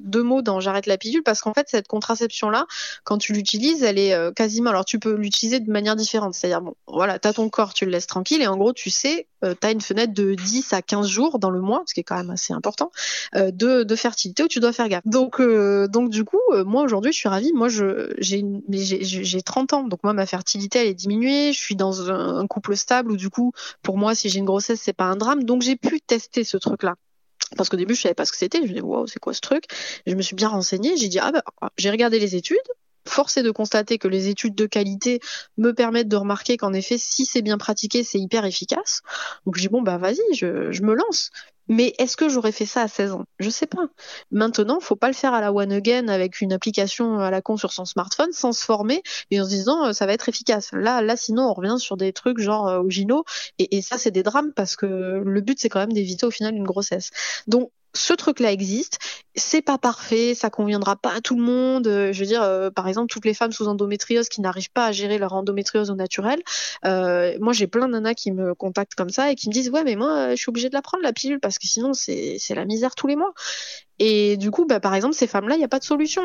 Speaker 20: deux mots dans j'arrête la pilule parce qu'en fait cette contraception là, quand tu l'utilises, elle est quasiment. Alors tu peux l'utiliser de manière différente, c'est-à-dire bon, voilà, t'as ton corps, tu le laisses tranquille et en gros tu sais, t'as une fenêtre de 10 à 15 jours dans le mois, ce qui est quand même assez important, de, de fertilité où tu dois faire gaffe. Donc donc du coup, moi aujourd'hui je suis ravie. Moi je j'ai j'ai 30 ans, donc moi ma fertilité elle est diminuée, je suis dans un, couple stable où du coup, pour moi, si j'ai une grossesse, c'est pas un drame. Donc j'ai pu tester ce truc-là. parce qu'au début je savais pas ce que c'était, je me disais waouh c'est quoi ce truc? Je me suis bien renseignée, j'ai dit ah bah j'ai regardé les études, force est de constater que les études de qualité me permettent de remarquer qu'en effet, si c'est bien pratiqué, c'est hyper efficace. Donc je dis bon bah vas-y, je, je me lance. Mais est-ce que j'aurais fait ça à 16 ans? Je sais pas. Maintenant, faut pas le faire à la one again avec une application à la con sur son smartphone sans se former et en se disant euh, ça va être efficace. Là, là, sinon on revient sur des trucs genre euh, au Gino et, ça c'est des drames parce que le but c'est quand même d'éviter au final une grossesse. Donc ce truc-là existe. C'est pas parfait, ça conviendra pas à tout le monde. Euh, je veux dire, euh, par exemple, toutes les femmes sous endométriose qui n'arrivent pas à gérer leur endométriose au naturel. Moi, j'ai plein de nanas qui me contactent comme ça et qui me disent ouais, mais moi, je suis obligée de la prendre la pilule parce que sinon, c'est la misère tous les mois. Et du coup, bah, par exemple, ces femmes-là, il n'y a pas de solution.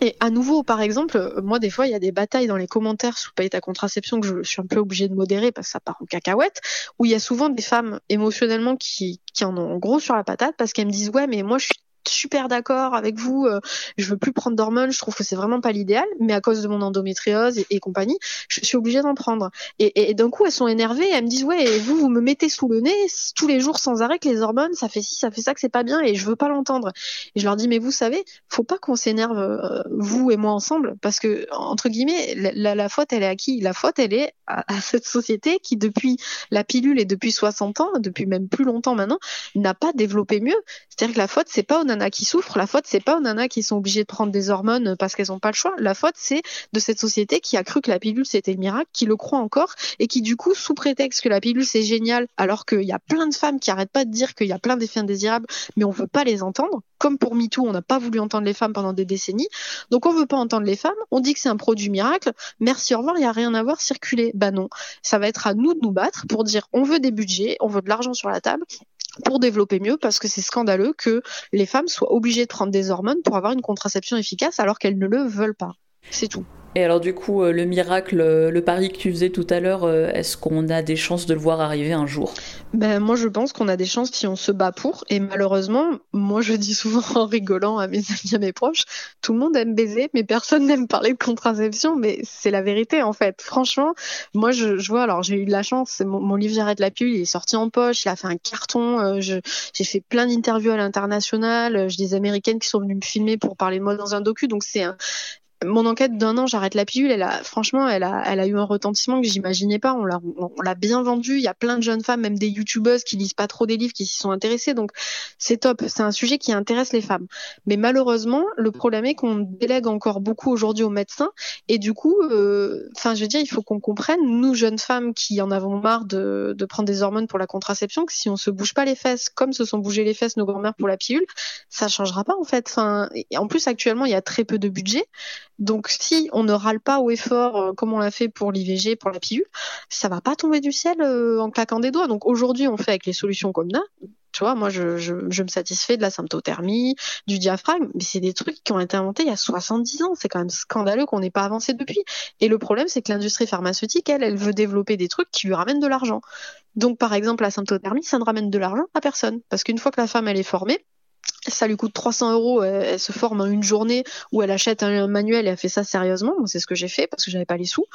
Speaker 20: Et à nouveau, par exemple, moi, des fois, il y a des batailles dans les commentaires sous Paye ta contraception que je, je suis un peu obligée de modérer parce que ça part en cacahuète, où il y a souvent des femmes émotionnellement qui, qui en ont gros sur la patate parce qu'elles me disent ouais, mais moi, je suis super d'accord avec vous, euh, je veux plus prendre d'hormones, je trouve que c'est vraiment pas l'idéal, mais à cause de mon endométriose et, compagnie, je suis obligée d'en prendre. Et, d'un coup, elles sont énervées, elles me disent ouais, vous, vous me mettez sous le nez tous les jours sans arrêt que les hormones, ça fait ci, ça fait ça, que c'est pas bien, et je veux pas l'entendre. Et je leur dis mais vous savez, faut pas qu'on s'énerve euh, vous et moi ensemble, parce que entre guillemets, la, faute elle est à qui? La faute elle est à, à cette société qui depuis la pilule et depuis 60 ans, depuis même plus longtemps maintenant, n'a pas développé mieux. C'est-à-dire que la faute c'est pas aux nanas qui souffrent, la faute c'est pas aux nanas qui sont obligées de prendre des hormones parce qu'elles n'ont pas le choix. La faute c'est de cette société qui a cru que la pilule c'était le miracle, qui le croit encore et qui du coup sous prétexte que la pilule c'est génial, alors qu'il y a plein de femmes qui arrêtent pas de dire qu'il y a plein d'effets indésirables, mais on veut pas les entendre. Comme pour MeToo, on n'a pas voulu entendre les femmes pendant des décennies, donc on veut pas entendre les femmes. On dit que c'est un produit miracle. Merci, au revoir, il y a rien à voir, circuler. Bah non, ça va être à nous de nous battre pour dire on veut des budgets, on veut de l'argent sur la table pour développer mieux parce que c'est scandaleux que les femmes soient obligées de prendre des hormones pour avoir une contraception efficace alors qu'elles ne le veulent pas. C'est tout.
Speaker 3: Et alors du coup, euh, le miracle, euh, le pari que tu faisais tout à l'heure, euh, est-ce qu'on a des chances de le voir arriver un jour?
Speaker 20: Ben moi je pense qu'on a des chances si on se bat pour. Et malheureusement, moi je dis souvent en rigolant à mes amis, à mes proches, tout le monde aime baiser, mais personne n'aime parler de contraception. Mais c'est la vérité en fait. Franchement, moi je, je vois. Alors j'ai eu de la chance. Mon, mon livre J'arrête la pilule, il est sorti en poche. Il a fait un carton. j'ai fait plein d'interviews à l'international. J'ai des américaines qui sont venues me filmer pour parler de moi dans un docu. Donc c'est un mon enquête d'un an, j'arrête la pilule, elle a, franchement, elle a, elle a eu un retentissement que j'imaginais pas. On l'a, on l'a bien vendu. Il y a plein de jeunes femmes, même des youtubeuses qui lisent pas trop des livres, qui s'y sont intéressées. Donc, c'est top. C'est un sujet qui intéresse les femmes. Mais malheureusement, le problème est qu'on délègue encore beaucoup aujourd'hui aux médecins. Et du coup, enfin, euh, je veux dire, il faut qu'on comprenne, nous, jeunes femmes qui en avons marre de, prendre des hormones pour la contraception, que si on se bouge pas les fesses, comme se sont bougées les fesses nos grand-mères pour la pilule, ça changera pas, en fait. En plus, actuellement, il y a très peu de budget. Donc si on ne râle pas au effort euh, comme on l'a fait pour l'IVG, pour la pilule, ça va pas tomber du ciel euh, en claquant des doigts. Donc aujourd'hui, on fait avec les solutions comme ça. Tu vois, moi, je, me satisfais de la symptothermie, du diaphragme, mais c'est des trucs qui ont été inventés il y a 70 ans. C'est quand même scandaleux qu'on n'ait pas avancé depuis. Et le problème, c'est que l'industrie pharmaceutique, elle, elle veut développer des trucs qui lui ramènent de l'argent. Donc, par exemple, la symptothermie, ça ne ramène de l'argent à personne. Parce qu'une fois que la femme, elle est formée, ça lui coûte 300 euros, elle, se forme en une journée où elle achète un, un manuel et elle fait ça sérieusement. Moi, c'est ce que j'ai fait parce que j'avais pas les sous.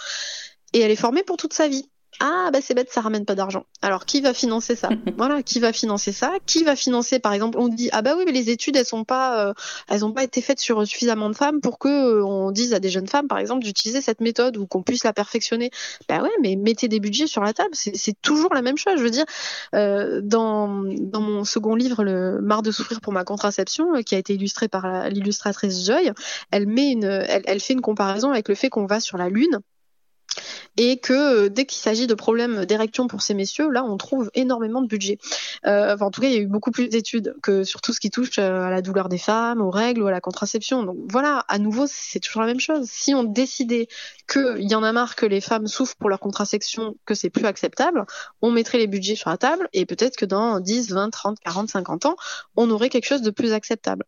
Speaker 20: Et elle est formée pour toute sa vie. Ah bah c'est bête, ça ramène pas d'argent. Alors qui va financer ça? Voilà, qui va financer ça? Qui va financer par exemple On dit ah bah oui mais les études elles sont pas euh, elles ont pas été faites sur suffisamment de femmes pour que euh, on dise à des jeunes femmes par exemple d'utiliser cette méthode ou qu'on puisse la perfectionner. Bah ouais mais mettez des budgets sur la table, c'est toujours la même chose. Je veux dire euh, dans dans mon second livre le Marre de souffrir pour ma contraception euh, qui a été illustré par l'illustratrice Joy, elle met une elle, elle fait une comparaison avec le fait qu'on va sur la lune et que dès qu'il s'agit de problèmes d'érection pour ces messieurs, là, on trouve énormément de budget. Euh, enfin, en tout cas, il y a eu beaucoup plus d'études que sur tout ce qui touche à la douleur des femmes, aux règles ou à la contraception. Donc voilà, à nouveau, c'est toujours la même chose. Si on décidait qu'il y en a marre que les femmes souffrent pour leur contraception, que c'est plus acceptable, on mettrait les budgets sur la table et peut-être que dans 10, 20, 30, 40, 50 ans, on aurait quelque chose de plus acceptable.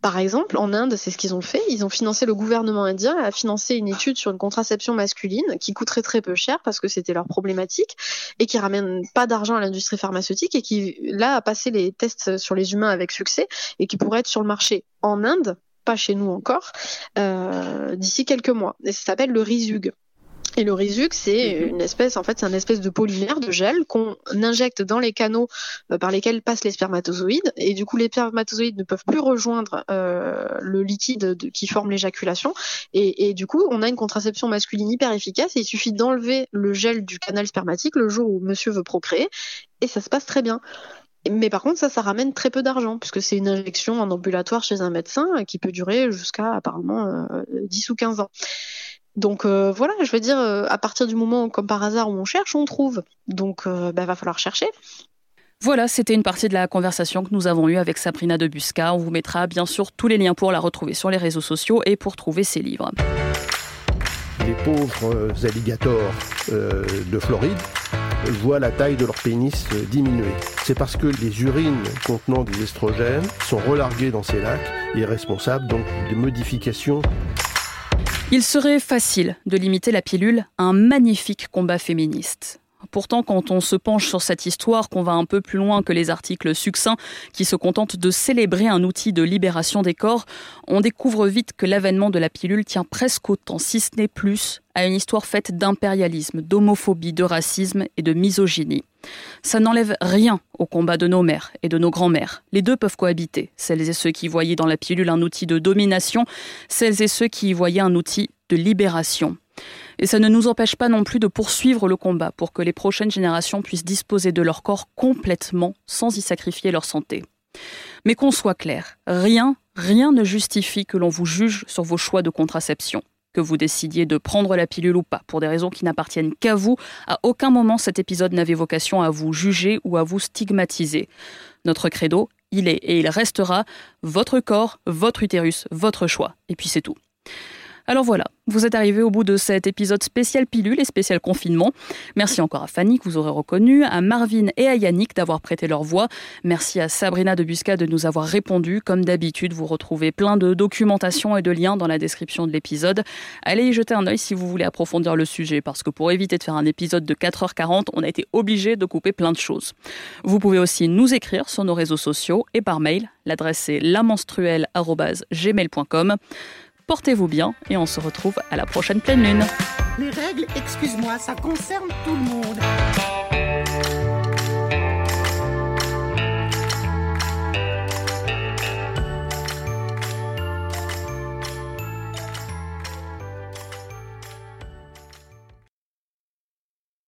Speaker 20: Par exemple, en Inde, c'est ce qu'ils ont fait. Ils ont financé le gouvernement indien a financé une étude sur une contraception masculine qui coûterait très peu cher parce que c'était leur problématique et qui ramène pas d'argent à l'industrie pharmaceutique et qui là a passé les tests sur les humains avec succès et qui pourrait être sur le marché en Inde, pas chez nous encore, euh, d'ici quelques mois. Et ça s'appelle le Rizug. Et le Rizux, c'est une espèce, en fait, c'est un espèce de polymère de gel qu'on injecte dans les canaux euh, par lesquels passent les spermatozoïdes. Et du coup, les spermatozoïdes ne peuvent plus rejoindre euh, le liquide de- qui forme l'éjaculation. Et, et du coup, on a une contraception masculine hyper efficace. Et il suffit d'enlever le gel du canal spermatique le jour où monsieur veut procréer. Et ça se passe très bien. Mais par contre, ça, ça ramène très peu d'argent, puisque c'est une injection en ambulatoire chez un médecin qui peut durer jusqu'à apparemment euh, 10 ou 15 ans. Donc euh, voilà, je veux dire, euh, à partir du moment, comme par hasard, où on cherche, on trouve. Donc euh, bah, va falloir chercher.
Speaker 3: Voilà, c'était une partie de la conversation que nous avons eue avec Sabrina de Busca. On vous mettra bien sûr tous les liens pour la retrouver sur les réseaux sociaux et pour trouver ses livres.
Speaker 21: Les pauvres alligators euh, de Floride voient la taille de leur pénis diminuer. C'est parce que les urines contenant des estrogènes sont relarguées dans ces lacs et responsables donc de modifications
Speaker 3: Il serait facile de limiter la pilule à un magnifique combat féministe. Pourtant, quand on se penche sur cette histoire, qu'on va un peu plus loin que les articles succincts qui se contentent de célébrer un outil de libération des corps, on découvre vite que l'avènement de la pilule tient presque autant, si ce n'est plus, à une histoire faite d'impérialisme, d'homophobie, de racisme et de misogynie. Ça n'enlève rien au combat de nos mères et de nos grands-mères. Les deux peuvent cohabiter. Celles et ceux qui voyaient dans la pilule un outil de domination, celles et ceux qui y voyaient un outil de libération. Et ça ne nous empêche pas non plus de poursuivre le combat pour que les prochaines générations puissent disposer de leur corps complètement sans y sacrifier leur santé. Mais qu'on soit clair, rien, rien ne justifie que l'on vous juge sur vos choix de contraception. Que vous décidiez de prendre la pilule ou pas, pour des raisons qui n'appartiennent qu'à vous, à aucun moment cet épisode n'avait vocation à vous juger ou à vous stigmatiser. Notre credo, il est et il restera votre corps, votre utérus, votre choix. Et puis c'est tout. Alors voilà, vous êtes arrivés au bout de cet épisode spécial pilule et spécial confinement. Merci encore à Fanny que vous aurez reconnu, à Marvin et à Yannick d'avoir prêté leur voix. Merci à Sabrina de Busca de nous avoir répondu. Comme d'habitude, vous retrouvez plein de documentation et de liens dans la description de l'épisode. Allez y jeter un œil si vous voulez approfondir le sujet parce que pour éviter de faire un épisode de 4h40, on a été obligé de couper plein de choses. Vous pouvez aussi nous écrire sur nos réseaux sociaux et par mail. L'adresse est lamenstruelle.gmail.com. Portez-vous bien et on se retrouve à la prochaine pleine lune.
Speaker 22: Les règles, excuse-moi, ça concerne tout le monde.